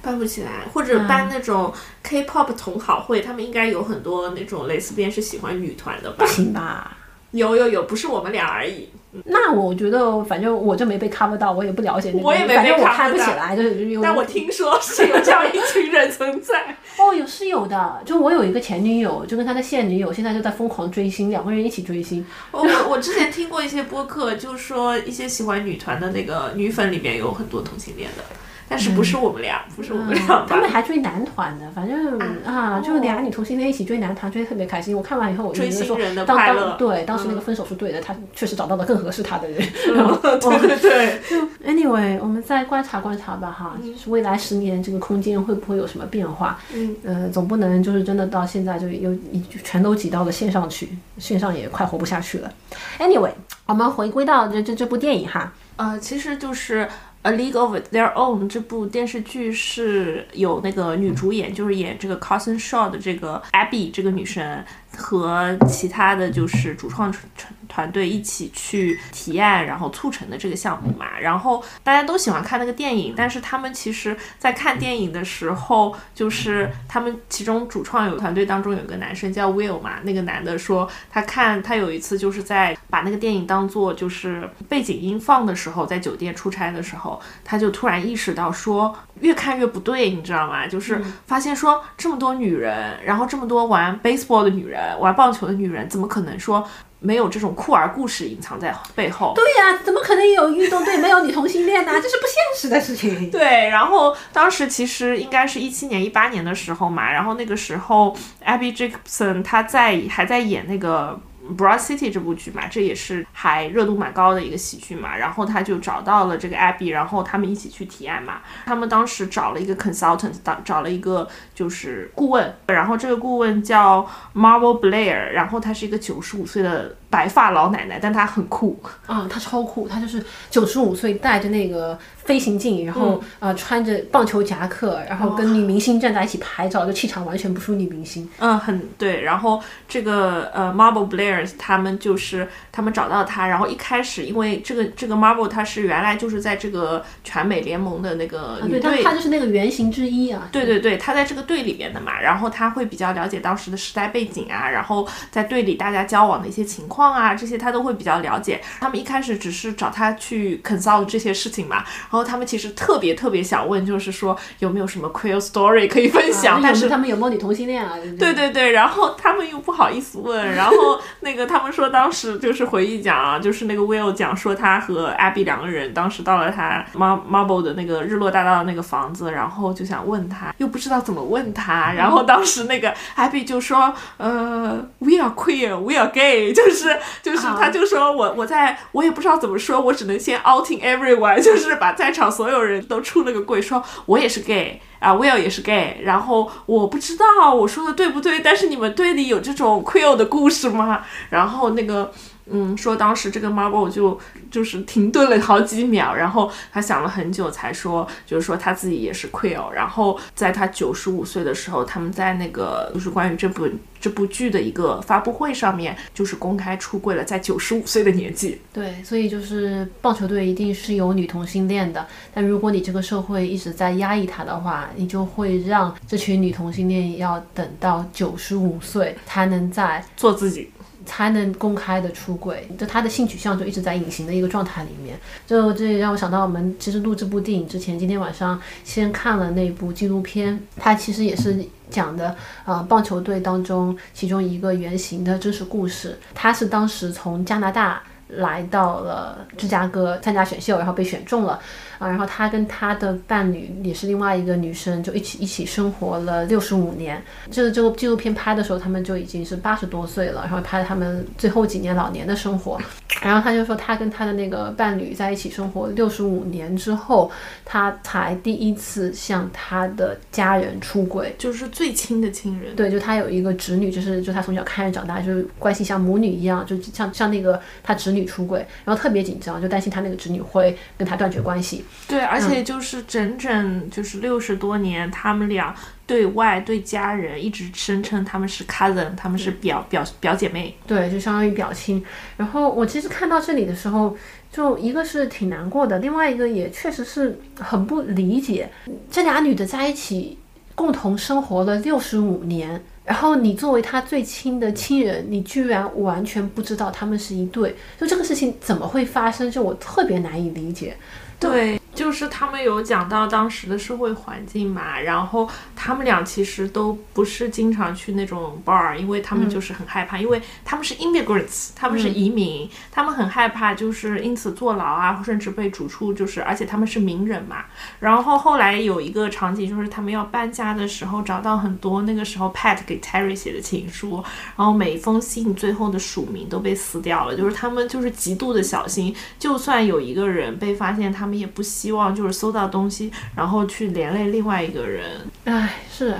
办不起来。或者办那种 K-pop 同好会，他们应该有很多那种蕾丝边是喜欢女团的吧？不行吧？有有有，不是我们俩而已。那我觉得，反正我就没被 cover 到，我也不了解那个，我也没被反正我 cover 看不起来，就是有。但我听说是有这样一群人存在。哦，有是有的，就我有一个前女友，就跟他的现女友现在就在疯狂追星，两个人一起追星。我我我之前听过一些播客，就说一些喜欢女团的那个女粉里面有很多同性恋的，但是不是我们俩，不是我们俩吧？他们还追男团的，反正啊，就俩女同性恋一起追男团，追的特别开心。我看完以后，我就觉得说当当对当时那个分手是对的，他确实找到了更合适他的人。然 后对对 就，Anyway，我们再观察观察吧，哈，就是未来十年这个空间会不会有什么变化？嗯，呃，总不能就是真的到现在就有就全都挤到了线上去，线上也快活不下去了。Anyway，我们回归到这这这部电影哈，呃，其实就是《A League of Their Own》这部电视剧是有那个女主演，就是演这个 Cousin Shaw 的这个 Abby 这个女生和其他的就是主创成团团队一起去提案，然后促成的这个项目嘛。然后大家都喜欢看那个电影，但是他们其实在看电影的时候，就是他们其中主创有团队当中有一个男生叫 Will 嘛，那个男的说他看他有一次就是在把那个电影当做就是背景音放的时候，在酒店出差的时候，他就突然意识到说越看越不对，你知道吗？就是发现说这么多女人，然后这么多玩 baseball 的女人，玩棒球的女人，怎么可能说没有这种酷儿故事隐藏在背后？对呀、怎么可能有运动队没有女同性恋呢？这是不现实的事情。对，然后当时其实应该是一七年、一八年的时候嘛，然后那个时候 Abby Jacobson 她在还在演那个。Broad City 这部剧嘛，这也是还热度蛮高的一个喜剧嘛，然后他就找到了这个 Abby，然后他们一起去提案嘛。他们当时找了一个 consultant，当找了一个就是顾问，然后这个顾问叫 Marvel Blair，然后他是一个九十五岁的白发老奶奶，但她很酷，啊、她超酷，她就是九十五岁戴着那个飞行镜，然后、呃穿着棒球夹克，然后跟女明星站在一起拍照，就气场完全不输女明星。嗯，很对。然后这个呃，Marble Blair 他们就是他们找到他，然后一开始因为这个这个 Marble 她是原来就是在这个全美联盟的那个女队。他他就是那个原型之一啊。对对对，她在这个队里边的嘛，然后她会比较了解当时的时代背景啊，然后在队里大家交往的一些情况啊，这些他都会比较了解。他们一开始只是找他去 consult 这些事情嘛，然后他们其实特别特别想问，就是说有没有什么 queer story 可以分享，啊但是他们有没有女同性恋啊？对对对对，然后他们又不好意思问，然后那个他们说当时就是回忆讲啊，就是那个 Will 讲说他和 Abby 两个人当时到了他 Mar Marble 的那个日落大道的那个房子，然后就想问他，又不知道怎么问他，然后当时那个 Abby 就说，呃，We are queer, we are gay，就是就是啊他就说我我在我也不知道怎么说，我只能先 outing everyone，就是把在场所有人都出了个柜，说我也是 gay。啊，Will 也是 gay，然后我不知道我说的对不对，但是你们队里有这种 queer 的故事吗？然后那个。嗯，说当时这个 Marble 就就是停顿了好几秒，然后他想了很久才说，就是说他自己也是 queer。然后在他九十五岁的时候，他们在那个就是关于这部这部剧的一个发布会上面，就是公开出柜了，在九十五岁的年纪。对，所以就是棒球队一定是有女同性恋的，但如果你这个社会一直在压抑他的话，你就会让这群女同性恋要等到九十五岁才能在做自己。才能公开的出轨，就他的性取向就一直在隐形的一个状态里面。就这也让我想到，我们其实录这部电影之前，今天晚上先看了那部纪录片，它其实也是讲的，呃，棒球队当中其中一个原型的真实故事。他是当时从加拿大来到了芝加哥参加选秀，然后被选中了。啊，然后他跟他的伴侣也是另外一个女生，就一起一起生活了六十五年。就是这个纪录片拍的时候，他们就已经是八十多岁了，然后拍他们最后几年老年的生活。然后他就说，他跟他的那个伴侣在一起生活六十五年之后，他才第一次向他的家人出轨，就是最亲的亲人。对，就他有一个侄女，就是就他从小看着长大，就是关系像母女一样，就像像那个他侄女出轨，然后特别紧张，就担心他那个侄女会跟他断绝关系。对，而且就是整整就是六十多年，他们俩对外对家人一直声称他们是 cousin，他们是表表表姐妹，对，就相当于表亲。然后我其实看到这里的时候，就一个是挺难过的，另外一个也确实是很不理解，这俩女的在一起共同生活了六十五年，然后你作为她最亲的亲人，你居然完全不知道他们是一对，就这个事情怎么会发生？就我特别难以理解。对。就是他们有讲到当时的社会环境嘛，然后他们俩其实都不是经常去那种 bar，因为他们就是很害怕，因为他们是 immigrants，他们是移民，他们很害怕就是因此坐牢啊，甚至被逐出，就是而且他们是名人嘛。然后后来有一个场景就是他们要搬家的时候，找到很多那个时候 Pat 给 Terry 写的情书，然后每一封信最后的署名都被撕掉了，就是他们就是极度的小心，就算有一个人被发现，他们也不希。希望就是搜到东西，然后去连累另外一个人。哎，是。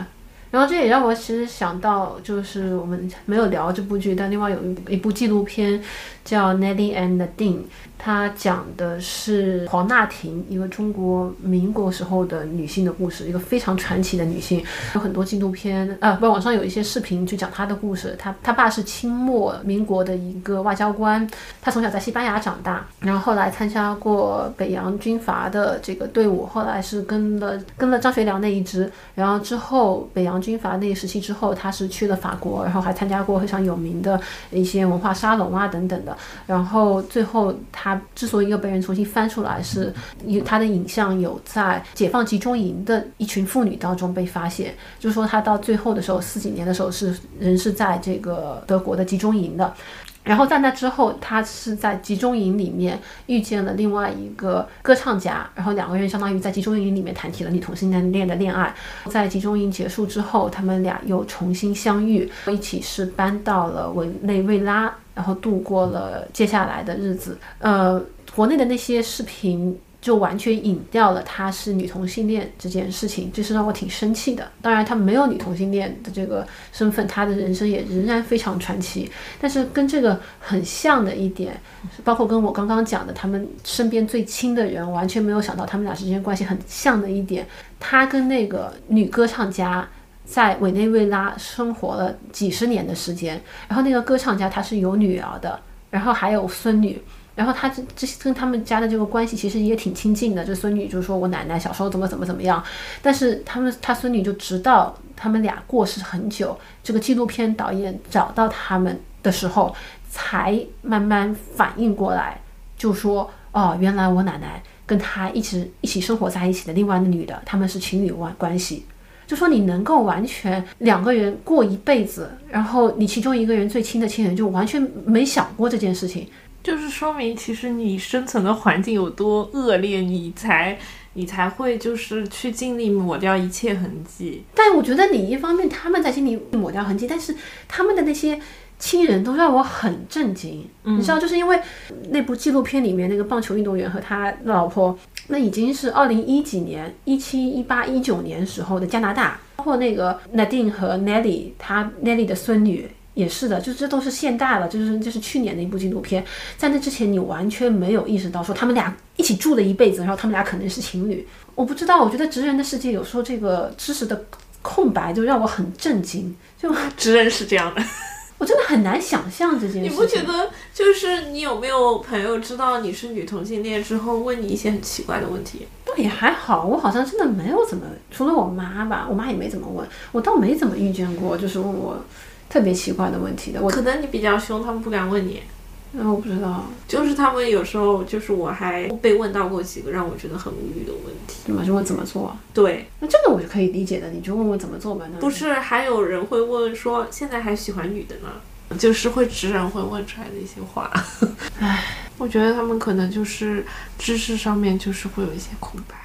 然后这也让我其实想到，就是我们没有聊这部剧，但另外有一一部纪录片叫《Nelly and Dean》。它讲的是黄娜婷，一个中国民国时候的女性的故事，一个非常传奇的女性。有很多纪录片，呃，不，网上有一些视频就讲她的故事。她她爸是清末民国的一个外交官，她从小在西班牙长大，然后后来参加过北洋军阀的这个队伍，后来是跟了跟了张学良那一支。然后之后北洋军阀那一时期之后，她是去了法国，然后还参加过非常有名的一些文化沙龙啊等等的。然后最后她。他之所以又被人重新翻出来，是有他的影像有在解放集中营的一群妇女当中被发现。就是说，他到最后的时候，四几年的时候是人是在这个德国的集中营的。然后在那之后，他是在集中营里面遇见了另外一个歌唱家，然后两个人相当于在集中营里面谈起了你同性恋的恋爱。在集中营结束之后，他们俩又重新相遇，一起是搬到了委内瑞拉。然后度过了接下来的日子，呃，国内的那些视频就完全隐掉了她是女同性恋这件事情，这是让我挺生气的。当然，她没有女同性恋的这个身份，她的人生也仍然非常传奇。但是跟这个很像的一点，包括跟我刚刚讲的，他们身边最亲的人完全没有想到他们俩之间关系很像的一点，她跟那个女歌唱家。在委内瑞拉生活了几十年的时间，然后那个歌唱家他是有女儿的，然后还有孙女，然后他这这跟他们家的这个关系其实也挺亲近的。这孙女就说我奶奶小时候怎么怎么怎么样，但是他们他孙女就直到他们俩过世很久，这个纪录片导演找到他们的时候，才慢慢反应过来，就说哦，原来我奶奶跟他一直一起生活在一起的另外的女的，他们是情侣关关系。就说你能够完全两个人过一辈子，然后你其中一个人最亲的亲人就完全没想过这件事情，就是说明其实你生存的环境有多恶劣，你才你才会就是去尽力抹掉一切痕迹。但我觉得你一方面他们在尽力抹掉痕迹，但是他们的那些亲人都让我很震惊。你知道，就是因为那部纪录片里面那个棒球运动员和他老婆，那已经是二零一几年、一七、一八、一九年时候的加拿大，包括那个 Nadine 和 Nelly，他 Nelly 的孙女。也是的，就这都是现代了，就是就是去年的一部纪录片，在那之前你完全没有意识到说他们俩一起住了一辈子，然后他们俩可能是情侣。我不知道，我觉得直人的世界有时候这个知识的空白就让我很震惊，就 直人是这样的，我真的很难想象这件事。你不觉得就是你有没有朋友知道你是女同性恋之后问你一些很奇怪的问题？倒也还好，我好像真的没有怎么，除了我妈吧，我妈也没怎么问，我倒没怎么遇见过，就是问我。特别奇怪的问题的，我可能你比较凶，他们不敢问你。那我不知道，就是他们有时候，就是我还被问到过几个让我觉得很无语的问题。对吗？就问怎么做？对，那这个我是可以理解的，你就问问怎么做吧。不是，还有人会问说，现在还喜欢女的呢？就是会直人会问出来的一些话。唉，我觉得他们可能就是知识上面就是会有一些空白。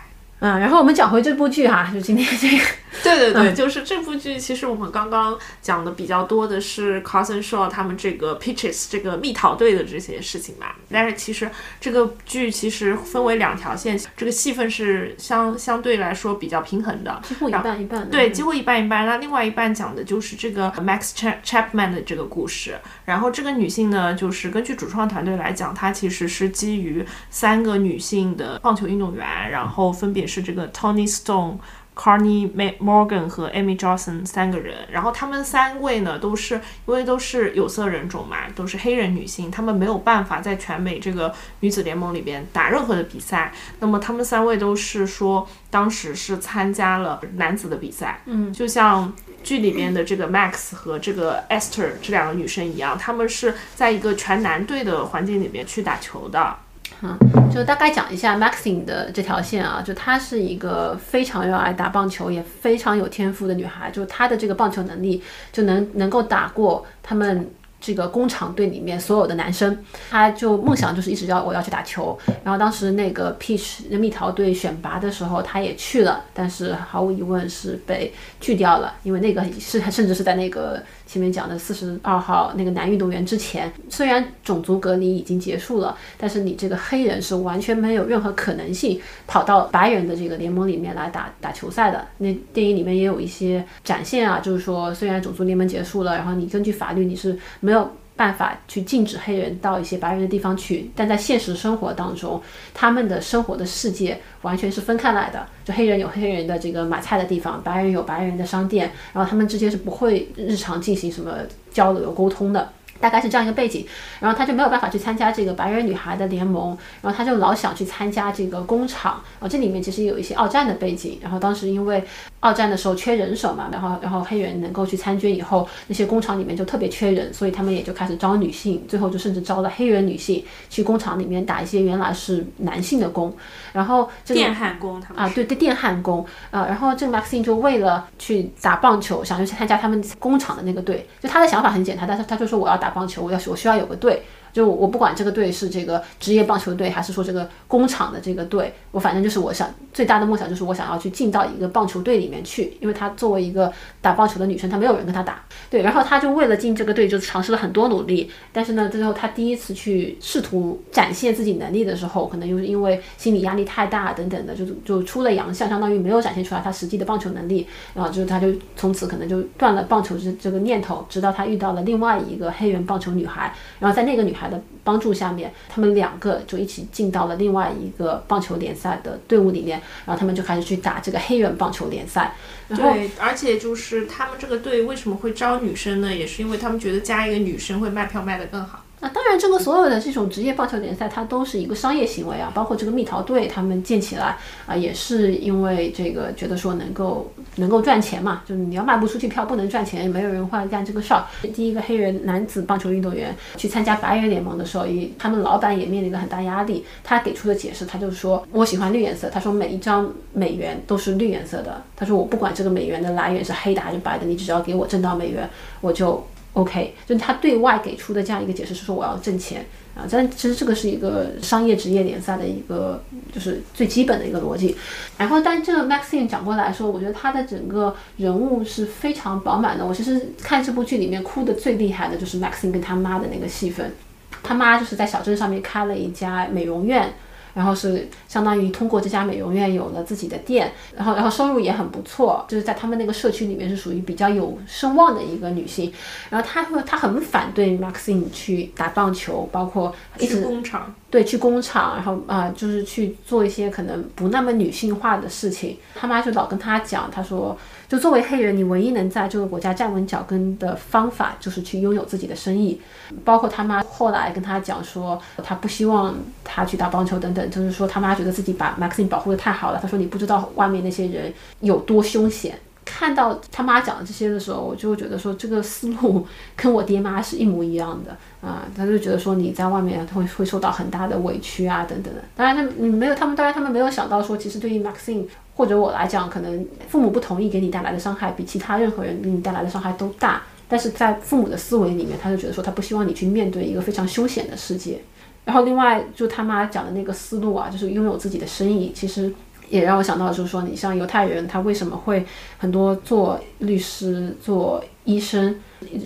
嗯，然后我们讲回这部剧哈，就今天这个。对对对，就是这部剧。其实我们刚刚讲的比较多的是 Cousin Shaw 他们这个 Peaches 这个蜜桃队的这些事情嘛。但是其实这个剧其实分为两条线，这个戏份是相相对来说比较平衡的，几乎一半一半。对，几乎一半一半。那另外一半讲的就是这个 Max Chapman 的这个故事。然后这个女性呢，就是根据主创团队来讲，她其实是基于三个女性的棒球运动员，然后分别是这个 Tony Stone。Carney Morgan 和 Amy Johnson 三个人，然后他们三位呢，都是因为都是有色人种嘛，都是黑人女性，他们没有办法在全美这个女子联盟里边打任何的比赛。那么他们三位都是说，当时是参加了男子的比赛，嗯，就像剧里面的这个 Max 和这个 Esther 这两个女生一样，她们是在一个全男队的环境里面去打球的。嗯，就大概讲一下 Maxine 的这条线啊，就她是一个非常热爱打棒球，也非常有天赋的女孩，就她的这个棒球能力就能能够打过他们。这个工厂队里面所有的男生，他就梦想就是一直要我要去打球。然后当时那个 Peach 蜜桃队选拔的时候，他也去了，但是毫无疑问是被拒掉了，因为那个是甚至是在那个前面讲的四十二号那个男运动员之前。虽然种族隔离已经结束了，但是你这个黑人是完全没有任何可能性跑到白人的这个联盟里面来打打球赛的。那电影里面也有一些展现啊，就是说虽然种族联盟结束了，然后你根据法律你是没有办法去禁止黑人到一些白人的地方去，但在现实生活当中，他们的生活的世界完全是分开来的。就黑人有黑人的这个买菜的地方，白人有白人的商店，然后他们之间是不会日常进行什么交流沟通的。大概是这样一个背景，然后他就没有办法去参加这个白人女孩的联盟，然后他就老想去参加这个工厂。然后这里面其实有一些二战的背景，然后当时因为二战的时候缺人手嘛，然后然后黑人能够去参军以后，那些工厂里面就特别缺人，所以他们也就开始招女性，最后就甚至招了黑人女性去工厂里面打一些原来是男性的工。然后这个电焊工他们啊，对对，电焊工啊，然后这个 Maxine 就为了去打棒球，想去参加他们工厂的那个队，就他的想法很简单，但是他就说我要打棒球，我要我需要有个队。就我不管这个队是这个职业棒球队，还是说这个工厂的这个队，我反正就是我想最大的梦想就是我想要去进到一个棒球队里面去，因为她作为一个打棒球的女生，她没有人跟她打，对，然后她就为了进这个队就尝试了很多努力，但是呢，最后她第一次去试图展现自己能力的时候，可能又是因为心理压力太大等等的，就就出了洋相，相当于没有展现出来她实际的棒球能力，然后就她就从此可能就断了棒球这这个念头，直到她遇到了另外一个黑人棒球女孩，然后在那个女孩。的帮助下面，他们两个就一起进到了另外一个棒球联赛的队伍里面，然后他们就开始去打这个黑人棒球联赛。对，而且就是他们这个队为什么会招女生呢？也是因为他们觉得加一个女生会卖票卖得更好。那当然，这个所有的这种职业棒球联赛，它都是一个商业行为啊。包括这个蜜桃队，他们建起来啊，也是因为这个觉得说能够能够赚钱嘛。就是你要卖不出去票，不能赚钱，没有人会干这个事儿。第一个黑人男子棒球运动员去参加白人联盟的时候，也他们老板也面临了很大压力。他给出的解释，他就说我喜欢绿颜色。他说每一张美元都是绿颜色的。他说我不管这个美元的来源是黑的还是白的，你只要给我挣到美元，我就。OK，就他对外给出的这样一个解释是说我要挣钱啊，但其实这个是一个商业职业联赛的一个就是最基本的一个逻辑。然后，但这个 Maxine 讲过来说，我觉得他的整个人物是非常饱满的。我其实看这部剧里面哭的最厉害的就是 Maxine 跟他妈的那个戏份，他妈就是在小镇上面开了一家美容院。然后是相当于通过这家美容院有了自己的店，然后然后收入也很不错，就是在他们那个社区里面是属于比较有声望的一个女性。然后她会她很反对 Maxine 去打棒球，包括一直工厂对去工厂，然后啊就是去做一些可能不那么女性化的事情。他妈就老跟她讲，她说。就作为黑人，你唯一能在这个国家站稳脚跟的方法，就是去拥有自己的生意。包括他妈后来跟他讲说，他不希望他去打棒球等等，就是说他妈觉得自己把 Maxine 保护的太好了。他说你不知道外面那些人有多凶险。看到他妈讲的这些的时候，我就觉得说这个思路 跟我爹妈是一模一样的啊。他就觉得说你在外面会会受到很大的委屈啊等等的。当然他没有，他们当然他们没有想到说，其实对于 Maxine。或者我来讲，可能父母不同意给你带来的伤害比其他任何人给你带来的伤害都大。但是在父母的思维里面，他就觉得说他不希望你去面对一个非常凶险的世界。然后另外就他妈讲的那个思路啊，就是拥有自己的生意，其实也让我想到就是说，你像犹太人，他为什么会很多做律师、做医生？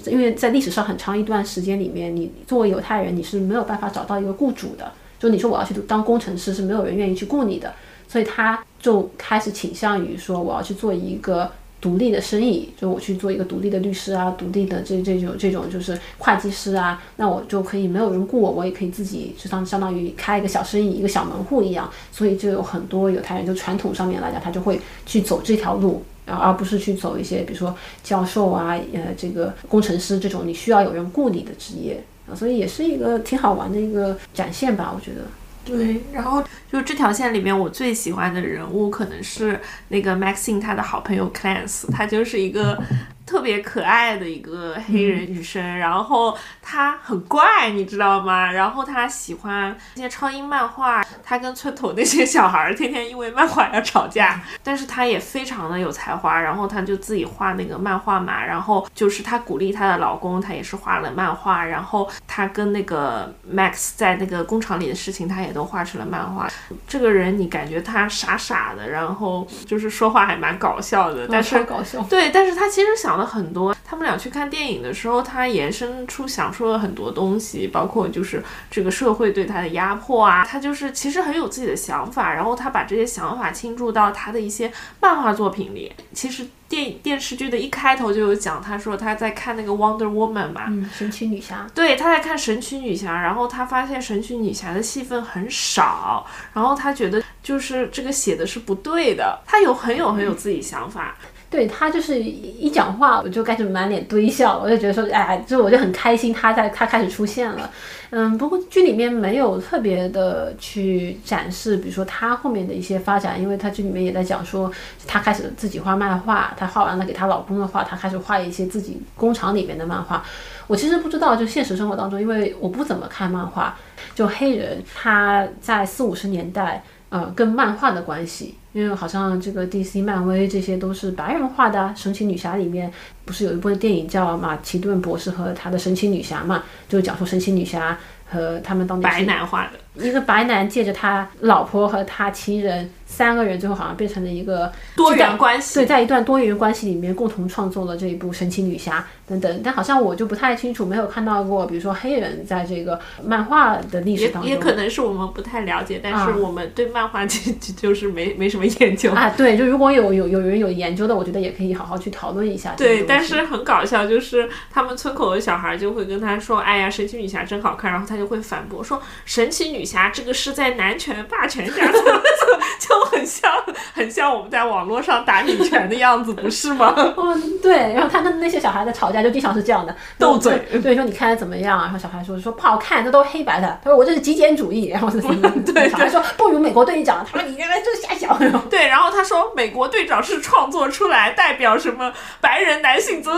因为在历史上很长一段时间里面，你作为犹太人，你是没有办法找到一个雇主的。就你说我要去当工程师，是没有人愿意去雇你的。所以他就开始倾向于说，我要去做一个独立的生意，就我去做一个独立的律师啊，独立的这这种这种就是会计师啊，那我就可以没有人雇我，我也可以自己就当相当于开一个小生意，一个小门户一样。所以就有很多犹太人，就传统上面来讲，他就会去走这条路，而而不是去走一些比如说教授啊，呃，这个工程师这种你需要有人雇你的职业啊。所以也是一个挺好玩的一个展现吧，我觉得。对，然后就这条线里面，我最喜欢的人物可能是那个 Maxine 他的好朋友 Clance，他就是一个。特别可爱的一个黑人女生，然后她很怪，你知道吗？然后她喜欢那些超英漫画，她跟村头那些小孩儿天天因为漫画要吵架。但是她也非常的有才华，然后她就自己画那个漫画嘛。然后就是她鼓励她的老公，她也是画了漫画。然后她跟那个 Max 在那个工厂里的事情，她也都画成了漫画。这个人你感觉他傻傻的，然后就是说话还蛮搞笑的，但是搞笑对，但是他其实想。了很多，他们俩去看电影的时候，他延伸出想说了很多东西，包括就是这个社会对他的压迫啊，他就是其实很有自己的想法，然后他把这些想法倾注到他的一些漫画作品里。其实电电视剧的一开头就有讲，他说他在看那个 Wonder Woman 嘛，嗯，神奇女侠，对，他在看神奇女侠，然后他发现神奇女侠的戏份很少，然后他觉得就是这个写的是不对的，他有很有很有自己想法。对他就是一讲话，我就开始满脸堆笑，我就觉得说，哎，就我就很开心，他在他开始出现了，嗯，不过剧里面没有特别的去展示，比如说他后面的一些发展，因为他剧里面也在讲说，他开始自己画漫画，他画完了给他老公的画，他开始画一些自己工厂里面的漫画。我其实不知道，就现实生活当中，因为我不怎么看漫画，就黑人他在四五十年代。呃，跟漫画的关系，因为好像这个 DC、漫威这些都是白人画的。神奇女侠里面不是有一部电影叫《马其顿博士和他的神奇女侠》嘛？就讲述神奇女侠和他们当白男画的一个白男借着他老婆和他情人。三个人最后好像变成了一个多元关系，对，在一段多元关系里面共同创作了这一部神奇女侠等等，但好像我就不太清楚，没有看到过，比如说黑人在这个漫画的历史当中，也可能是我们不太了解，但是我们对漫画 就就是没没什么研究啊。对，就如果有有有人有研究的，我觉得也可以好好去讨论一下。对，但是很搞笑，就是他们村口的小孩就会跟他说：“哎呀，神奇女侠真好看。”然后他就会反驳说：“神奇女侠这个是在男权霸权下 就。”很像，很像我们在网络上打女权的样子，不是吗？嗯，对。然后他跟那些小孩在吵架，就经常是这样的 斗嘴。对，说你看的怎么样？然后小孩说说不好看，这都黑白的。他说我这是极简主义。然后 是对，小孩说不如美国队长。他说你原来就是瞎想。对，然后他说美国队长是创作出来，代表什么白人男性怎么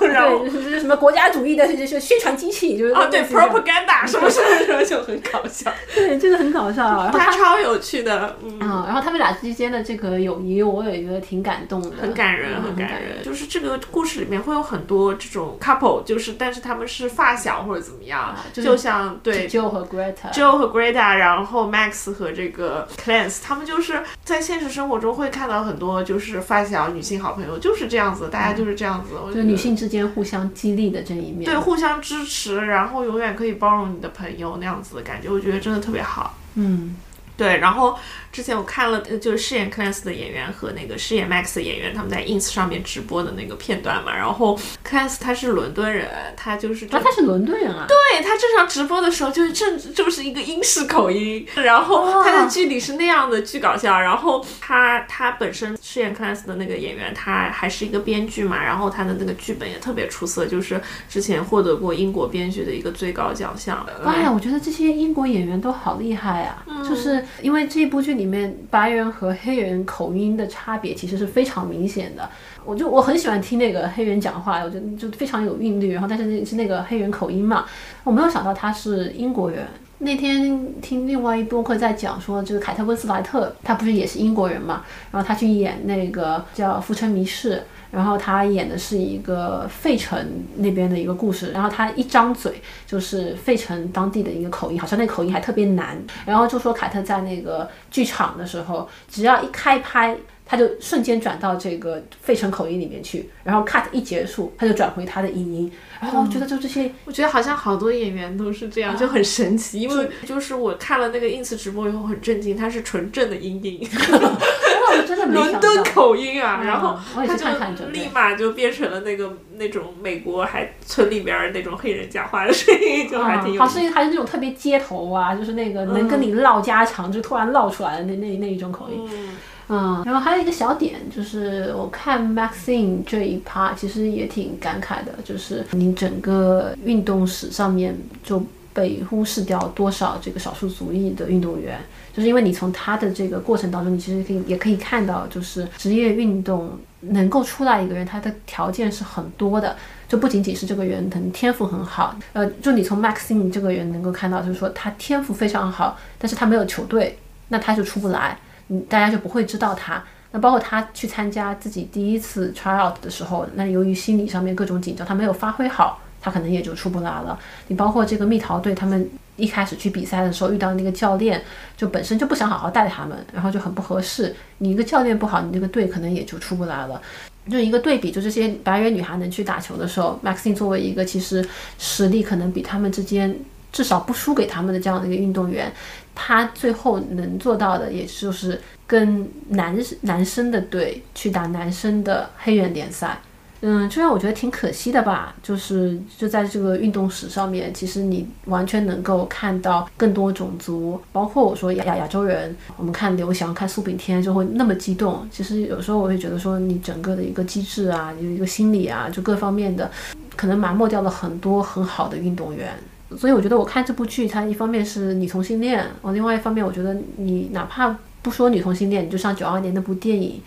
怎么，然后，就是什么国家主义的，就是宣传机器，就是啊对 propaganda 什么什么什么就很搞笑，对，真的很搞笑。他他超有趣的，嗯。嗯，然后他们俩之间的这个友谊，我也觉得挺感动的，很感人，嗯很感人。就是这个故事里面会有很多这种 couple，就是但是他们是发小或者怎么样，就是就像对 Joe 和 Greta。Joe 和 Greta，然后 Max 和这个 Clance，他们就是在现实生活中会看到很多就是发小女性好朋友就是这样子，大家就是这样子，就女性之间互相激励的这一面。对互相支持，然后永远可以包容你的朋友那样子的感觉，我觉得真的特别好。嗯，对，然后之前我看了，呃就是饰演 Clance 的演员和那个饰演 Max 的演员他们在 ins 上面直播的那个片段嘛。然后 Clance 他是伦敦人，他就是啊，他是伦敦人啊。对他正常直播的时候就是正就是一个英式口音，然后他在剧里是那样的巨搞笑。然后他他本身饰演 Clance 的那个演员，他还是一个编剧嘛，然后他的那个剧本也特别出色，就是之前获得过英国编剧的一个最高奖项。哎呀，我觉得这些英国演员都好厉害啊！嗯就是因为这一部剧里面白人和黑人口音的差别其实是非常明显的。我就我很喜欢听那个黑人讲话，我觉得就非常有韵律。然后但是是那个黑人口音嘛，我没有想到他是英国人。那天听另外一播客在讲说，就是凯特温斯莱特，他不是也是英国人嘛？然后他去演那个叫《浮城谜事》，然后他演的是一个费城那边的一个故事，然后他一张嘴就是费城当地的一个口音，好像那口音还特别难。然后就说凯特在那个剧场的时候，只要一开拍。他就瞬间转到这个费城口音里面去，然后 cut 一结束，他就转回他的英音，然后我觉得就这些，我觉得好像好多演员都是这样，就很神奇。因为就是我看了那个 ins 直播以后很震惊，他是纯正的英音，我真的没伦。敦口音啊，嗯然后他就立马就变成了那个那种美国还村里边儿那种黑人讲话的声音，就还挺有好意思。是还是那种特别街头啊，就是那个能跟你唠家常，就突然唠出来的那那那一种口音。嗯嗯，然后还有一个小点，就是我看 Maxine 这一趴，其实也挺感慨的，就是你整个运动史上面就被忽视掉多少这个少数族裔的运动员，就是因为你从他的这个过程当中，你其实可以也可以看到，就是职业运动能够出来一个人，他的条件是很多的。就不仅仅是这个人可能天赋很好，呃，就你从 Maxine 这个人能够看到，就是说他天赋非常好，但是他没有球队，那他就出不来。嗯，大家就不会知道他。那包括他去参加自己第一次 try out 的时候，那由于心理上面各种紧张，他没有发挥好，他可能也就出不来了。你包括这个蜜桃队，他们一开始去比赛的时候遇到那个教练，就本身就不想好好带他们，然后就很不合适。你一个教练不好，你这个队可能也就出不来了。就一个对比，就这些白人女孩能去打球的时候，Maxine 作为一个其实实力可能比他们之间至少不输给他们的这样的一个运动员，他最后能做到的，也就是跟男男生的队去打男生的黑人联赛。嗯，这让我觉得挺可惜的吧。就是就在这个运动史上面，其实你完全能够看到更多种族，包括我说亚亚亚洲人，我们看刘翔、看苏炳添就会那么激动。其实有时候我会觉得说，你整个的一个机制啊，有一个心理啊，就各方面的，可能埋没掉了很多很好的运动员。所以我觉得我看这部剧，它一方面是女同性恋，哦，另外一方面我觉得你哪怕不说女同性恋，你就像九二年那部电影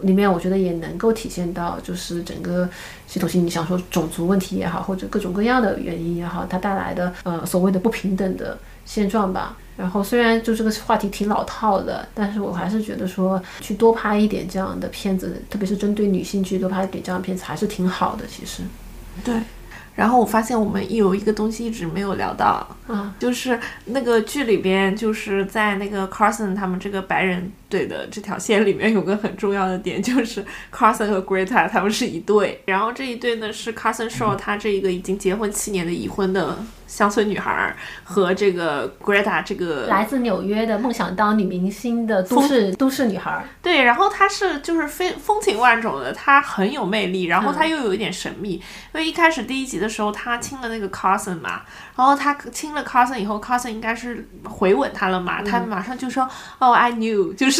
里面，我觉得也能够体现到，就是整个系统性，你想说种族问题也好，或者各种各样的原因也好，它带来的呃所谓的不平等的现状吧。然后虽然就这个话题挺老套的，但是我还是觉得说去多拍一点这样的片子，特别是针对女性去多拍一点这样的片子，还是挺好的。其实，对。然后我发现我们有一个东西一直没有聊到，嗯，就是那个剧里边，就是在那个 Carson 他们这个白人队的这条线里面，有个很重要的点，就是 Carson 和 Greta 他们是一对。然后这一对呢是 Carson Shaw 他这一个已经结婚七年的已婚的乡村女孩和这个 Greta 这个来自纽约的梦想当女明星的都市都市女孩，对，然后她是就是非风情万种的，她很有魅力，然后她又有一点神秘。因为一开始第一集的时候，她亲了那个 Carson 嘛，然后她亲了 Carson 以后，Carson 应该是回吻她了嘛，她马上就说哦、i knew，就是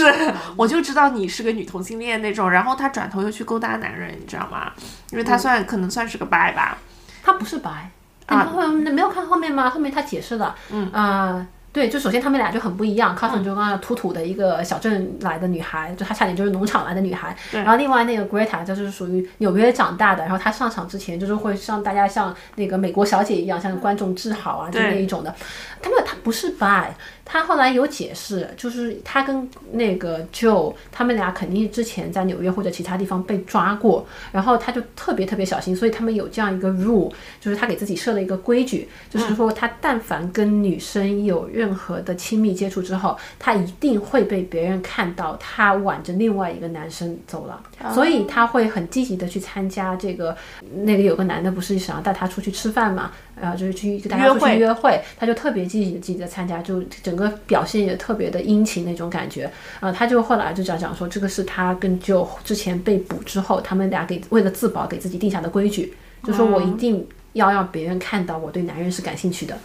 我就知道你是个女同性恋那种。然后她转头又去勾搭男人，你知道吗？因为她算、可能算是个 bi 吧。她不是白啊你没有看后面吗？后面她解释了，嗯啊、对，就首先他们俩就很不一样。c o s i n 就刚刚土土的一个小镇来的女孩，就她差点就是农场来的女孩。然后另外那个 Greta 就是属于纽约长大的，然后她上场之前就是会像大家像那个美国小姐一样，向观众致好啊，就那一种的。他们他不是 by。他后来有解释，就是他跟那个 Joe 他们俩肯定之前在纽约或者其他地方被抓过，然后他就特别特别小心，所以他们有这样一个 rule，就是他给自己设了一个规矩，就是说他但凡跟女生有任何的亲密接触之后，他一定会被别人看到他挽着另外一个男生走了，所以他会很积极的去参加这个，那个有个男的不是想要带他出去吃饭嘛，然后就是去跟大家出去约会，他就特别积极的积极的参加，就整。整个表现也特别的殷勤那种感觉。啊，他就后来就讲讲说，这个是他跟就之前被捕之后，他们俩给为了自保给自己定下的规矩，就说我一定要让别人看到我对男人是感兴趣的，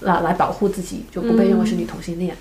来来保护自己，就不被认为是女同性恋。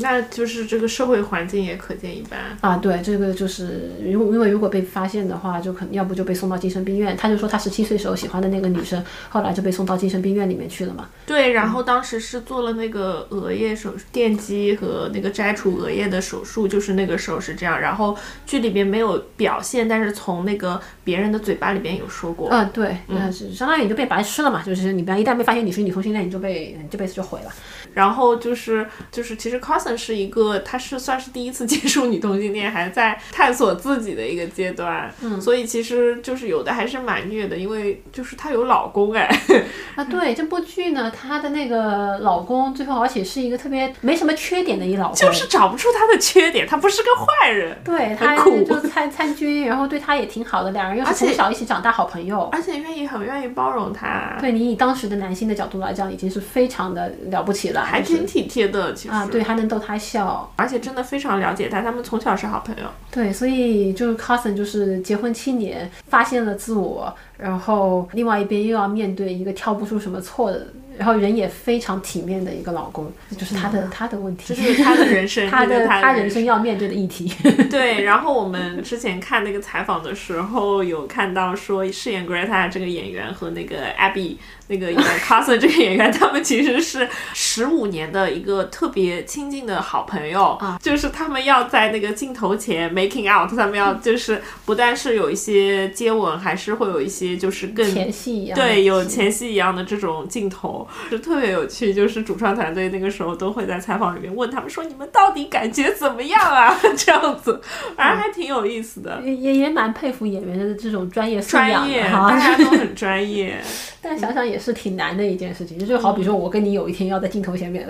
那就是这个社会环境也可见一斑啊。对，这个就是如果因为如果被发现的话，就可能要不就被送到精神病院。他就说他十七岁时候喜欢的那个女生，后来就被送到精神病院里面去了嘛。对，然后当时是做了那个额叶手电击和那个摘除额叶的手术，就是那个时候是这样。然后剧里边没有表现，但是从那个别人的嘴巴里边有说过。嗯，对，那，是相当于你就被白吃了嘛，就是你不要一旦被发现你是女同性恋，你就被这辈子就毁了。然后就是就是。其实 Cousin 是一个，他是算是第一次 接触女同性恋，还在探索自己的一个阶段，嗯，所以其实就是有的还是蛮虐的，因为就是她有老公哎，啊对，这部剧呢，她的那个老公最后而且是一个特别没什么缺点的一老公，就是找不出他的缺点，他不是个坏人，对，他就参参军，然后对他也挺好的，两人又是从小一起长大好朋友，而且愿意很愿意包容他，对你以当时的男性的角度来讲，已经是非常的了不起了，还挺体贴的，其实。啊，对，还能逗他笑，而且真的非常了解他，他们从小是好朋友。对，所以就是 Carson 就是结婚七年，发现了自我，然后另外一边又要面对一个挑不出什么错的。然后人也非常体面的一个老公，就是他的他的问题，就是他的人生，他的他人生要面对的议题。对，然后我们之前看那个采访的时候，有看到说饰演 Greta 这个演员和那个 Abby 那个演 Cousin 这个演员，他们其实是十五年的一个特别亲近的好朋友啊，就是他们要在那个镜头前 making out，他们要就是不但是有一些接吻，还是会有一些就是更前戏一样，对，有前戏一样的这种镜头。就特别有趣，就是主创团队那个时候都会在采访里面问他们说：“你们到底感觉怎么样啊？” 这样子，反正还挺有意思的。也也也蛮佩服演员的这种专业素养的哈，大家都很专业。但想想也是挺难的一件事情，就好比说我跟你有一天要在镜头前面，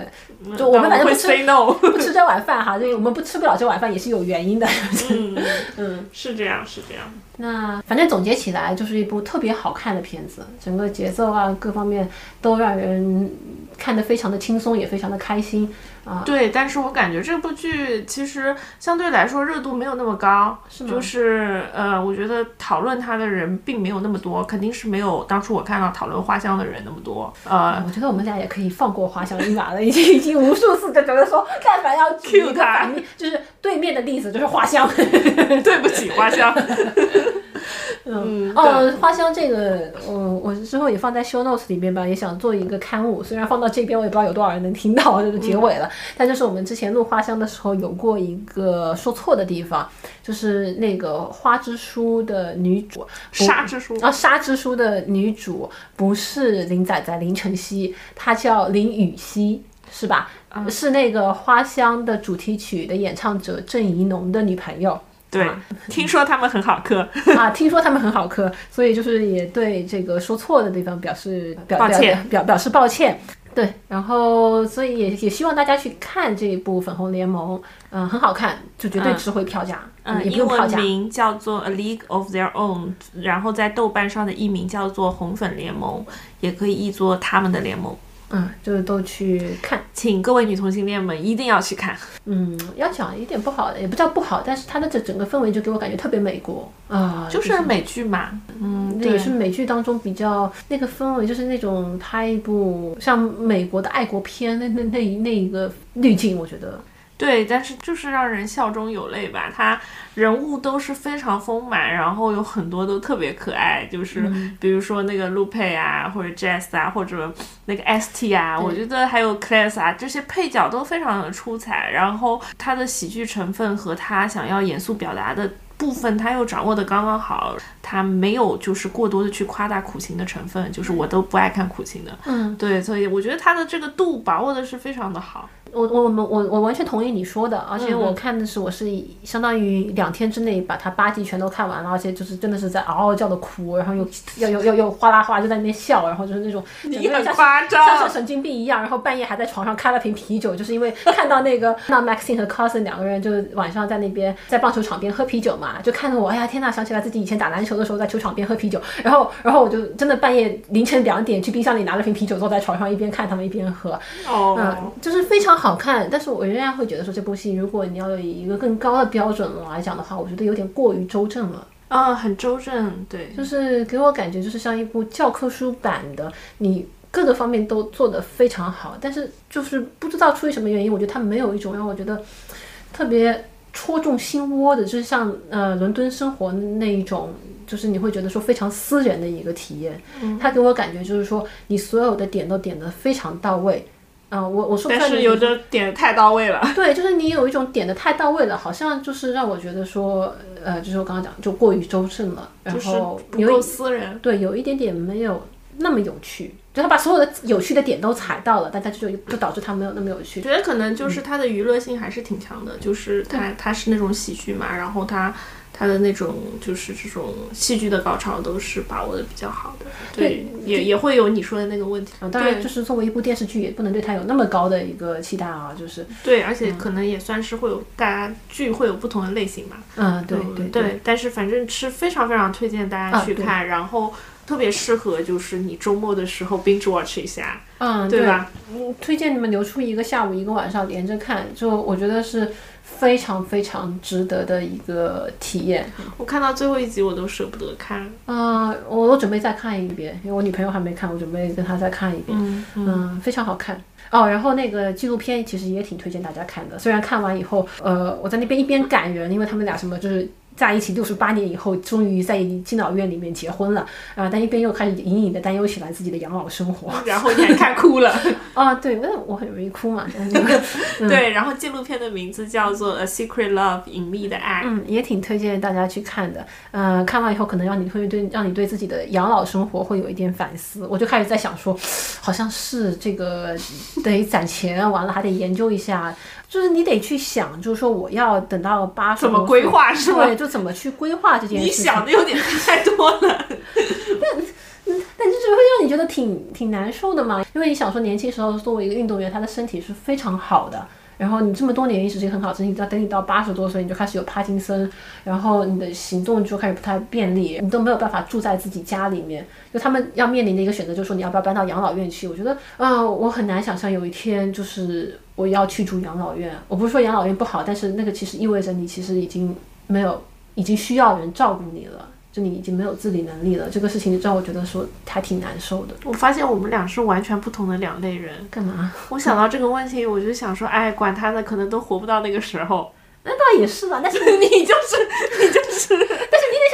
就我们反正不吃不吃这碗饭哈，就我们不吃不了这碗饭也是有原因的。嗯嗯，是这样是这样。那反正总结起来就是一部特别好看的片子，整个节奏啊各方面都让人看得非常的轻松，也非常的开心啊。对，但是我感觉这部剧其实相对来说热度没有那么高，就是呃，我觉得讨论它的人并没有那么多，肯定是没有当初我看到讨论花香的人那么多。呃，我觉得我们俩也可以放过花香一马了，已经已经无数次的觉得说，但凡要 Q 他，就是对面的例子就是花香，对不起花香。嗯哦，花香这个，嗯，我之后也放在 show notes 里面吧，也想做一个刊物。虽然放到这边，我也不知道有多少人能听到，就是结尾了。但就是我们之前录花香的时候有过一个说错的地方，就是那个花之书的女主，沙之书啊，沙之书的女主不是林仔仔林晨曦，她叫林雨熙，是吧？是那个花香的主题曲的演唱者郑怡农的女朋友。对，听说他们很好磕啊，听说他们很好磕，所以就是也对这个说错的地方表示抱歉，表表示抱歉。对，然后所以也也希望大家去看这一部《粉红联盟》，嗯，很好看，就绝对值回票价。嗯，英文名叫做《A League of Their Own》，然后在豆瓣上的译名叫做《红粉联盟》，也可以译作他们的联盟。嗯，就是都去看，请各位女同性恋们一定要去看。嗯，要讲一点不好的，也不叫不好，但是它的这整个氛围就给我感觉特别美国啊，就是美剧嘛。嗯，那也是美剧当中比较那个氛围，就是那种拍一部像美国的爱国片那那那那一个滤镜，我觉得。对，但是就是让人笑中有泪吧。他人物都是非常丰满，然后有很多都特别可爱，就是比如说那个陆佩啊，或者 Jess 啊，或者那个 ST 啊，我觉得还有 Class 啊，这些配角都非常的出彩。然后他的喜剧成分和他想要严肃表达的。部分他又掌握的刚刚好，他没有就是过多的去夸大苦情的成分，就是我都不爱看苦情的，嗯，对，所以我觉得他的这个度把握的是非常的好。我我我我我完全同意你说的，而且我看的是我是相当于两天之内把它八集全都看完了，而且就是真的是在嗷嗷叫的哭，然后又又又又又哗啦哗啦就在那边笑，然后就是那种你很夸张，像像神经病一样，然后半夜还在床上开了瓶啤酒，就是因为看到那个那 Maxine 和 Cousin 两个人就晚上在那边在棒球场边喝啤酒嘛，就看着我，哎呀天呐，想起来自己以前打篮球的时候在球场边喝啤酒，然后然后我就真的半夜凌晨两点去冰箱里拿了瓶啤酒，坐在床上一边看他们一边喝，哦，嗯，就是非常好看，但是我。仍然会觉得说这部戏，如果你要以一个更高的标准来讲的话，我觉得有点过于周正了。啊，很周正，对，就是给我感觉就是像一部教科书版的，你各个方面都做得非常好，但是就是不知道出于什么原因，我觉得它没有一种让我觉得特别戳中心窝的，就是像呃伦敦生活那一种，就是你会觉得说非常私人的一个体验。它给我感觉就是说你所有的点都点得非常到位。啊，我我说，但是有的点太到位了。对，就是你有一种点的太到位了，好像就是让我觉得说，呃，就是我刚刚讲，就过于周正了，然后不够私人。对，有一点点没有那么有趣，就他把所有的有趣的点都踩到了，但他就就导致他没有那么有趣。觉得可能就是他的娱乐性还是挺强的，就是他他是那种喜剧嘛，然后他。他的那种就是这种戏剧的高潮都是把握的比较好的，对，也也会有你说的那个问题啊。当然，就是作为一部电视剧，也不能对他有那么高的一个期待啊。就是对，而且可能也算是会有大家剧会有不同的类型嘛。嗯，对对对。但是反正是非常非常推荐大家去看，然后特别适合就是你周末的时候 binge watch 一下，嗯，对吧？嗯，推荐你们留出一个下午一个晚上连着看，就我觉得是。非常非常值得的一个体验。我看到最后一集，我都舍不得看。啊，我我准备再看一遍，因为我女朋友还没看，我准备跟她再看一遍。嗯嗯，非常好看哦。然后那个纪录片其实也挺推荐大家看的，虽然看完以后，呃，我在那边一边感人，因为他们俩什么就是。在一起六十八年以后，终于在敬老院里面结婚了啊！但一边又开始隐隐的担忧起来自己的养老生活，然后你还看哭了 啊？对，那我很容易哭嘛。对，然后纪录片的名字叫做《A Secret Love》隐秘的爱，嗯，也挺推荐大家去看的。嗯，看完以后可能让你会对让你对自己的养老生活会有一点反思。我就开始在想说，好像是这个得攒钱，完了还得研究一下。就是你得去想，就是说我要等到八十怎么规划是吧？对，就怎么去规划这件事。你想的有点太多了。但但就是会让你觉得挺挺难受的嘛，因为你想说年轻时候作为一个运动员，他的身体是非常好的。然后你这么多年一直是一个很好身体，到等你到八十多岁，你就开始有帕金森，然后你的行动就开始不太便利，你都没有办法住在自己家里面。就他们要面临的一个选择，就是说你要不要搬到养老院去？我觉得，啊，我很难想象有一天就是我要去住养老院。我不是说养老院不好，但是那个其实意味着你其实已经没有，已经需要人照顾你了。就你已经没有自理能力了，这个事情让我觉得说还挺难受的。我发现我们俩是完全不同的两类人。干嘛？我想到这个问题，我就想说，哎，管他的，可能都活不到那个时候。那倒也是吧，但是你就是你就是，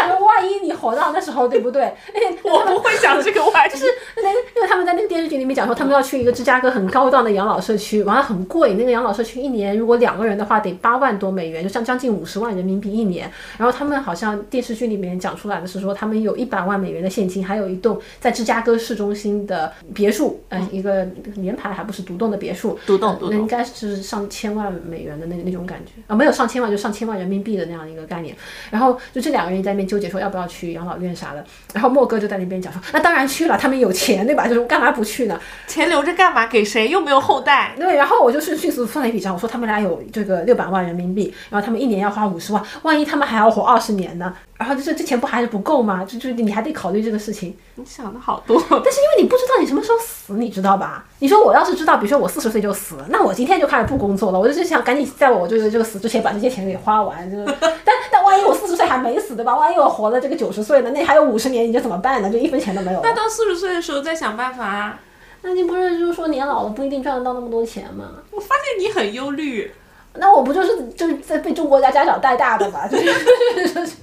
想说，万一你活到那时候，对不对？我不会想这个万一。就是那因为他们在那个电视剧里面讲说，他们要去一个芝加哥很高档的养老社区，完了很贵，那个养老社区一年如果两个人的话得八万多美元，就像将近五十万人民币一年。然后他们好像电视剧里面讲出来的是说，他们有一百万美元的现金，还有一栋在芝加哥市中心的别墅，嗯，一个连排还不是独栋的别墅，独栋独栋，应该是上千万美元的那那种感觉啊，没有。上千万就上千万人民币的那样一个概念，然后就这两个人在那边纠结说要不要去养老院啥的，然后莫哥就在那边讲说那当然去了，他们有钱对吧？就是干嘛不去呢？钱留着干嘛？给谁？又没有后代。对，然后我就是迅速算了一笔账，我说他们俩有这个六百万人民币，然后他们一年要花五十万，万一他们还要活二十年呢？然后就是这钱不还是不够吗？就就你还得考虑这个事情。你想的好多，但是因为你不知道你什么时候死，你知道吧？你说我要是知道，比如说我四十岁就死了，那我今天就开始不工作了，我就是想赶紧在我就是这个死之前把这些钱给花完。就是，但但万一我四十岁还没死，对吧？万一我活了这个九十岁呢？那还有五十年，你就怎么办呢？就一分钱都没有。那到四十岁的时候再想办法。那你不是就是说年老了不一定赚得到那么多钱吗？我发现你很忧虑。那我不就是就是在被中国家家长带大的嘛？就是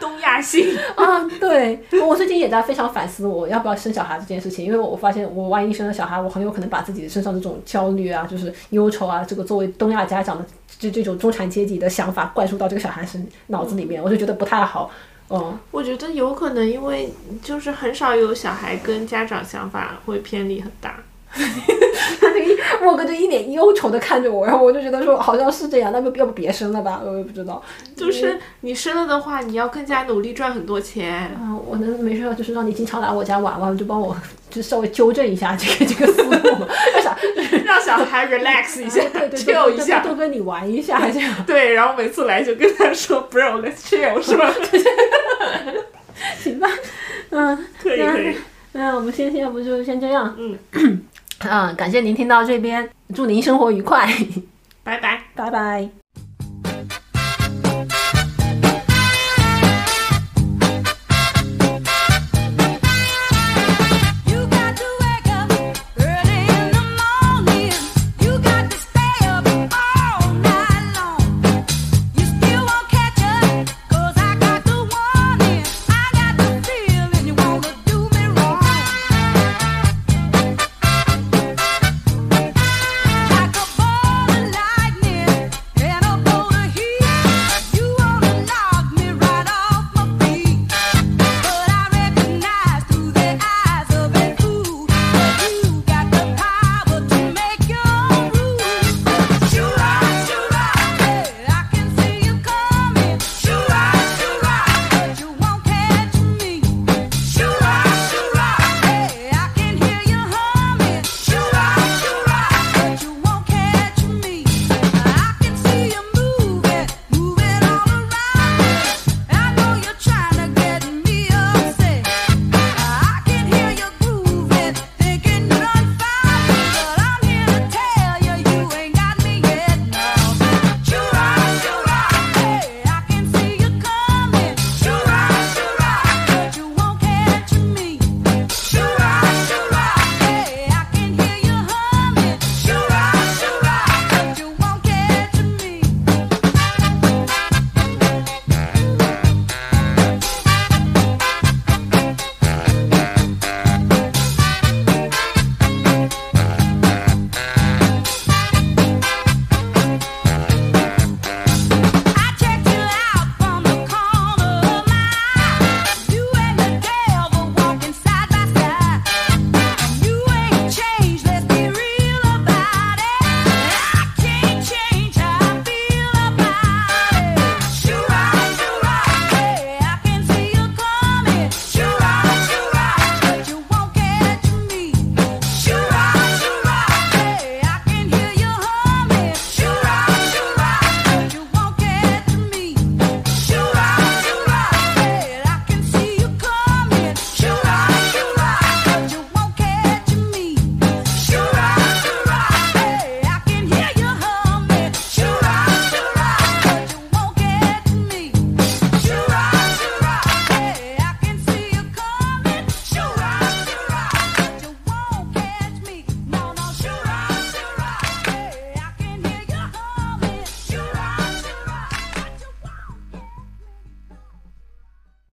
东亚性啊，对我最近也在非常反思我要不要生小孩这件事情，因为我发现我万一生了小孩，我很有可能把自己身上这种焦虑啊，就是忧愁啊，这个作为东亚家长的这这种中产阶级的想法灌输到这个小孩身脑子里面，我就觉得不太好。嗯，我觉得有可能，因为就是很少有小孩跟家长想法会偏离很大。他那个莫哥就一脸忧愁的看着我，然后我就觉得说好像是这样，那就要不别生了吧？我也不知道。就是你生了的话，你要更加努力赚很多钱。啊，我能没事，就是让你经常来我家玩玩，就帮我就稍微纠正一下这个这个思路，为啥？让小孩 relax 一下，chill 一下，多跟你玩一下这样。对，然后每次来就跟他说 bro，let's chill，是吧？行吧，嗯，可以可以。那我们先要不就先这样，嗯。嗯，感谢您听到这边，祝您生活愉快，拜拜，拜拜。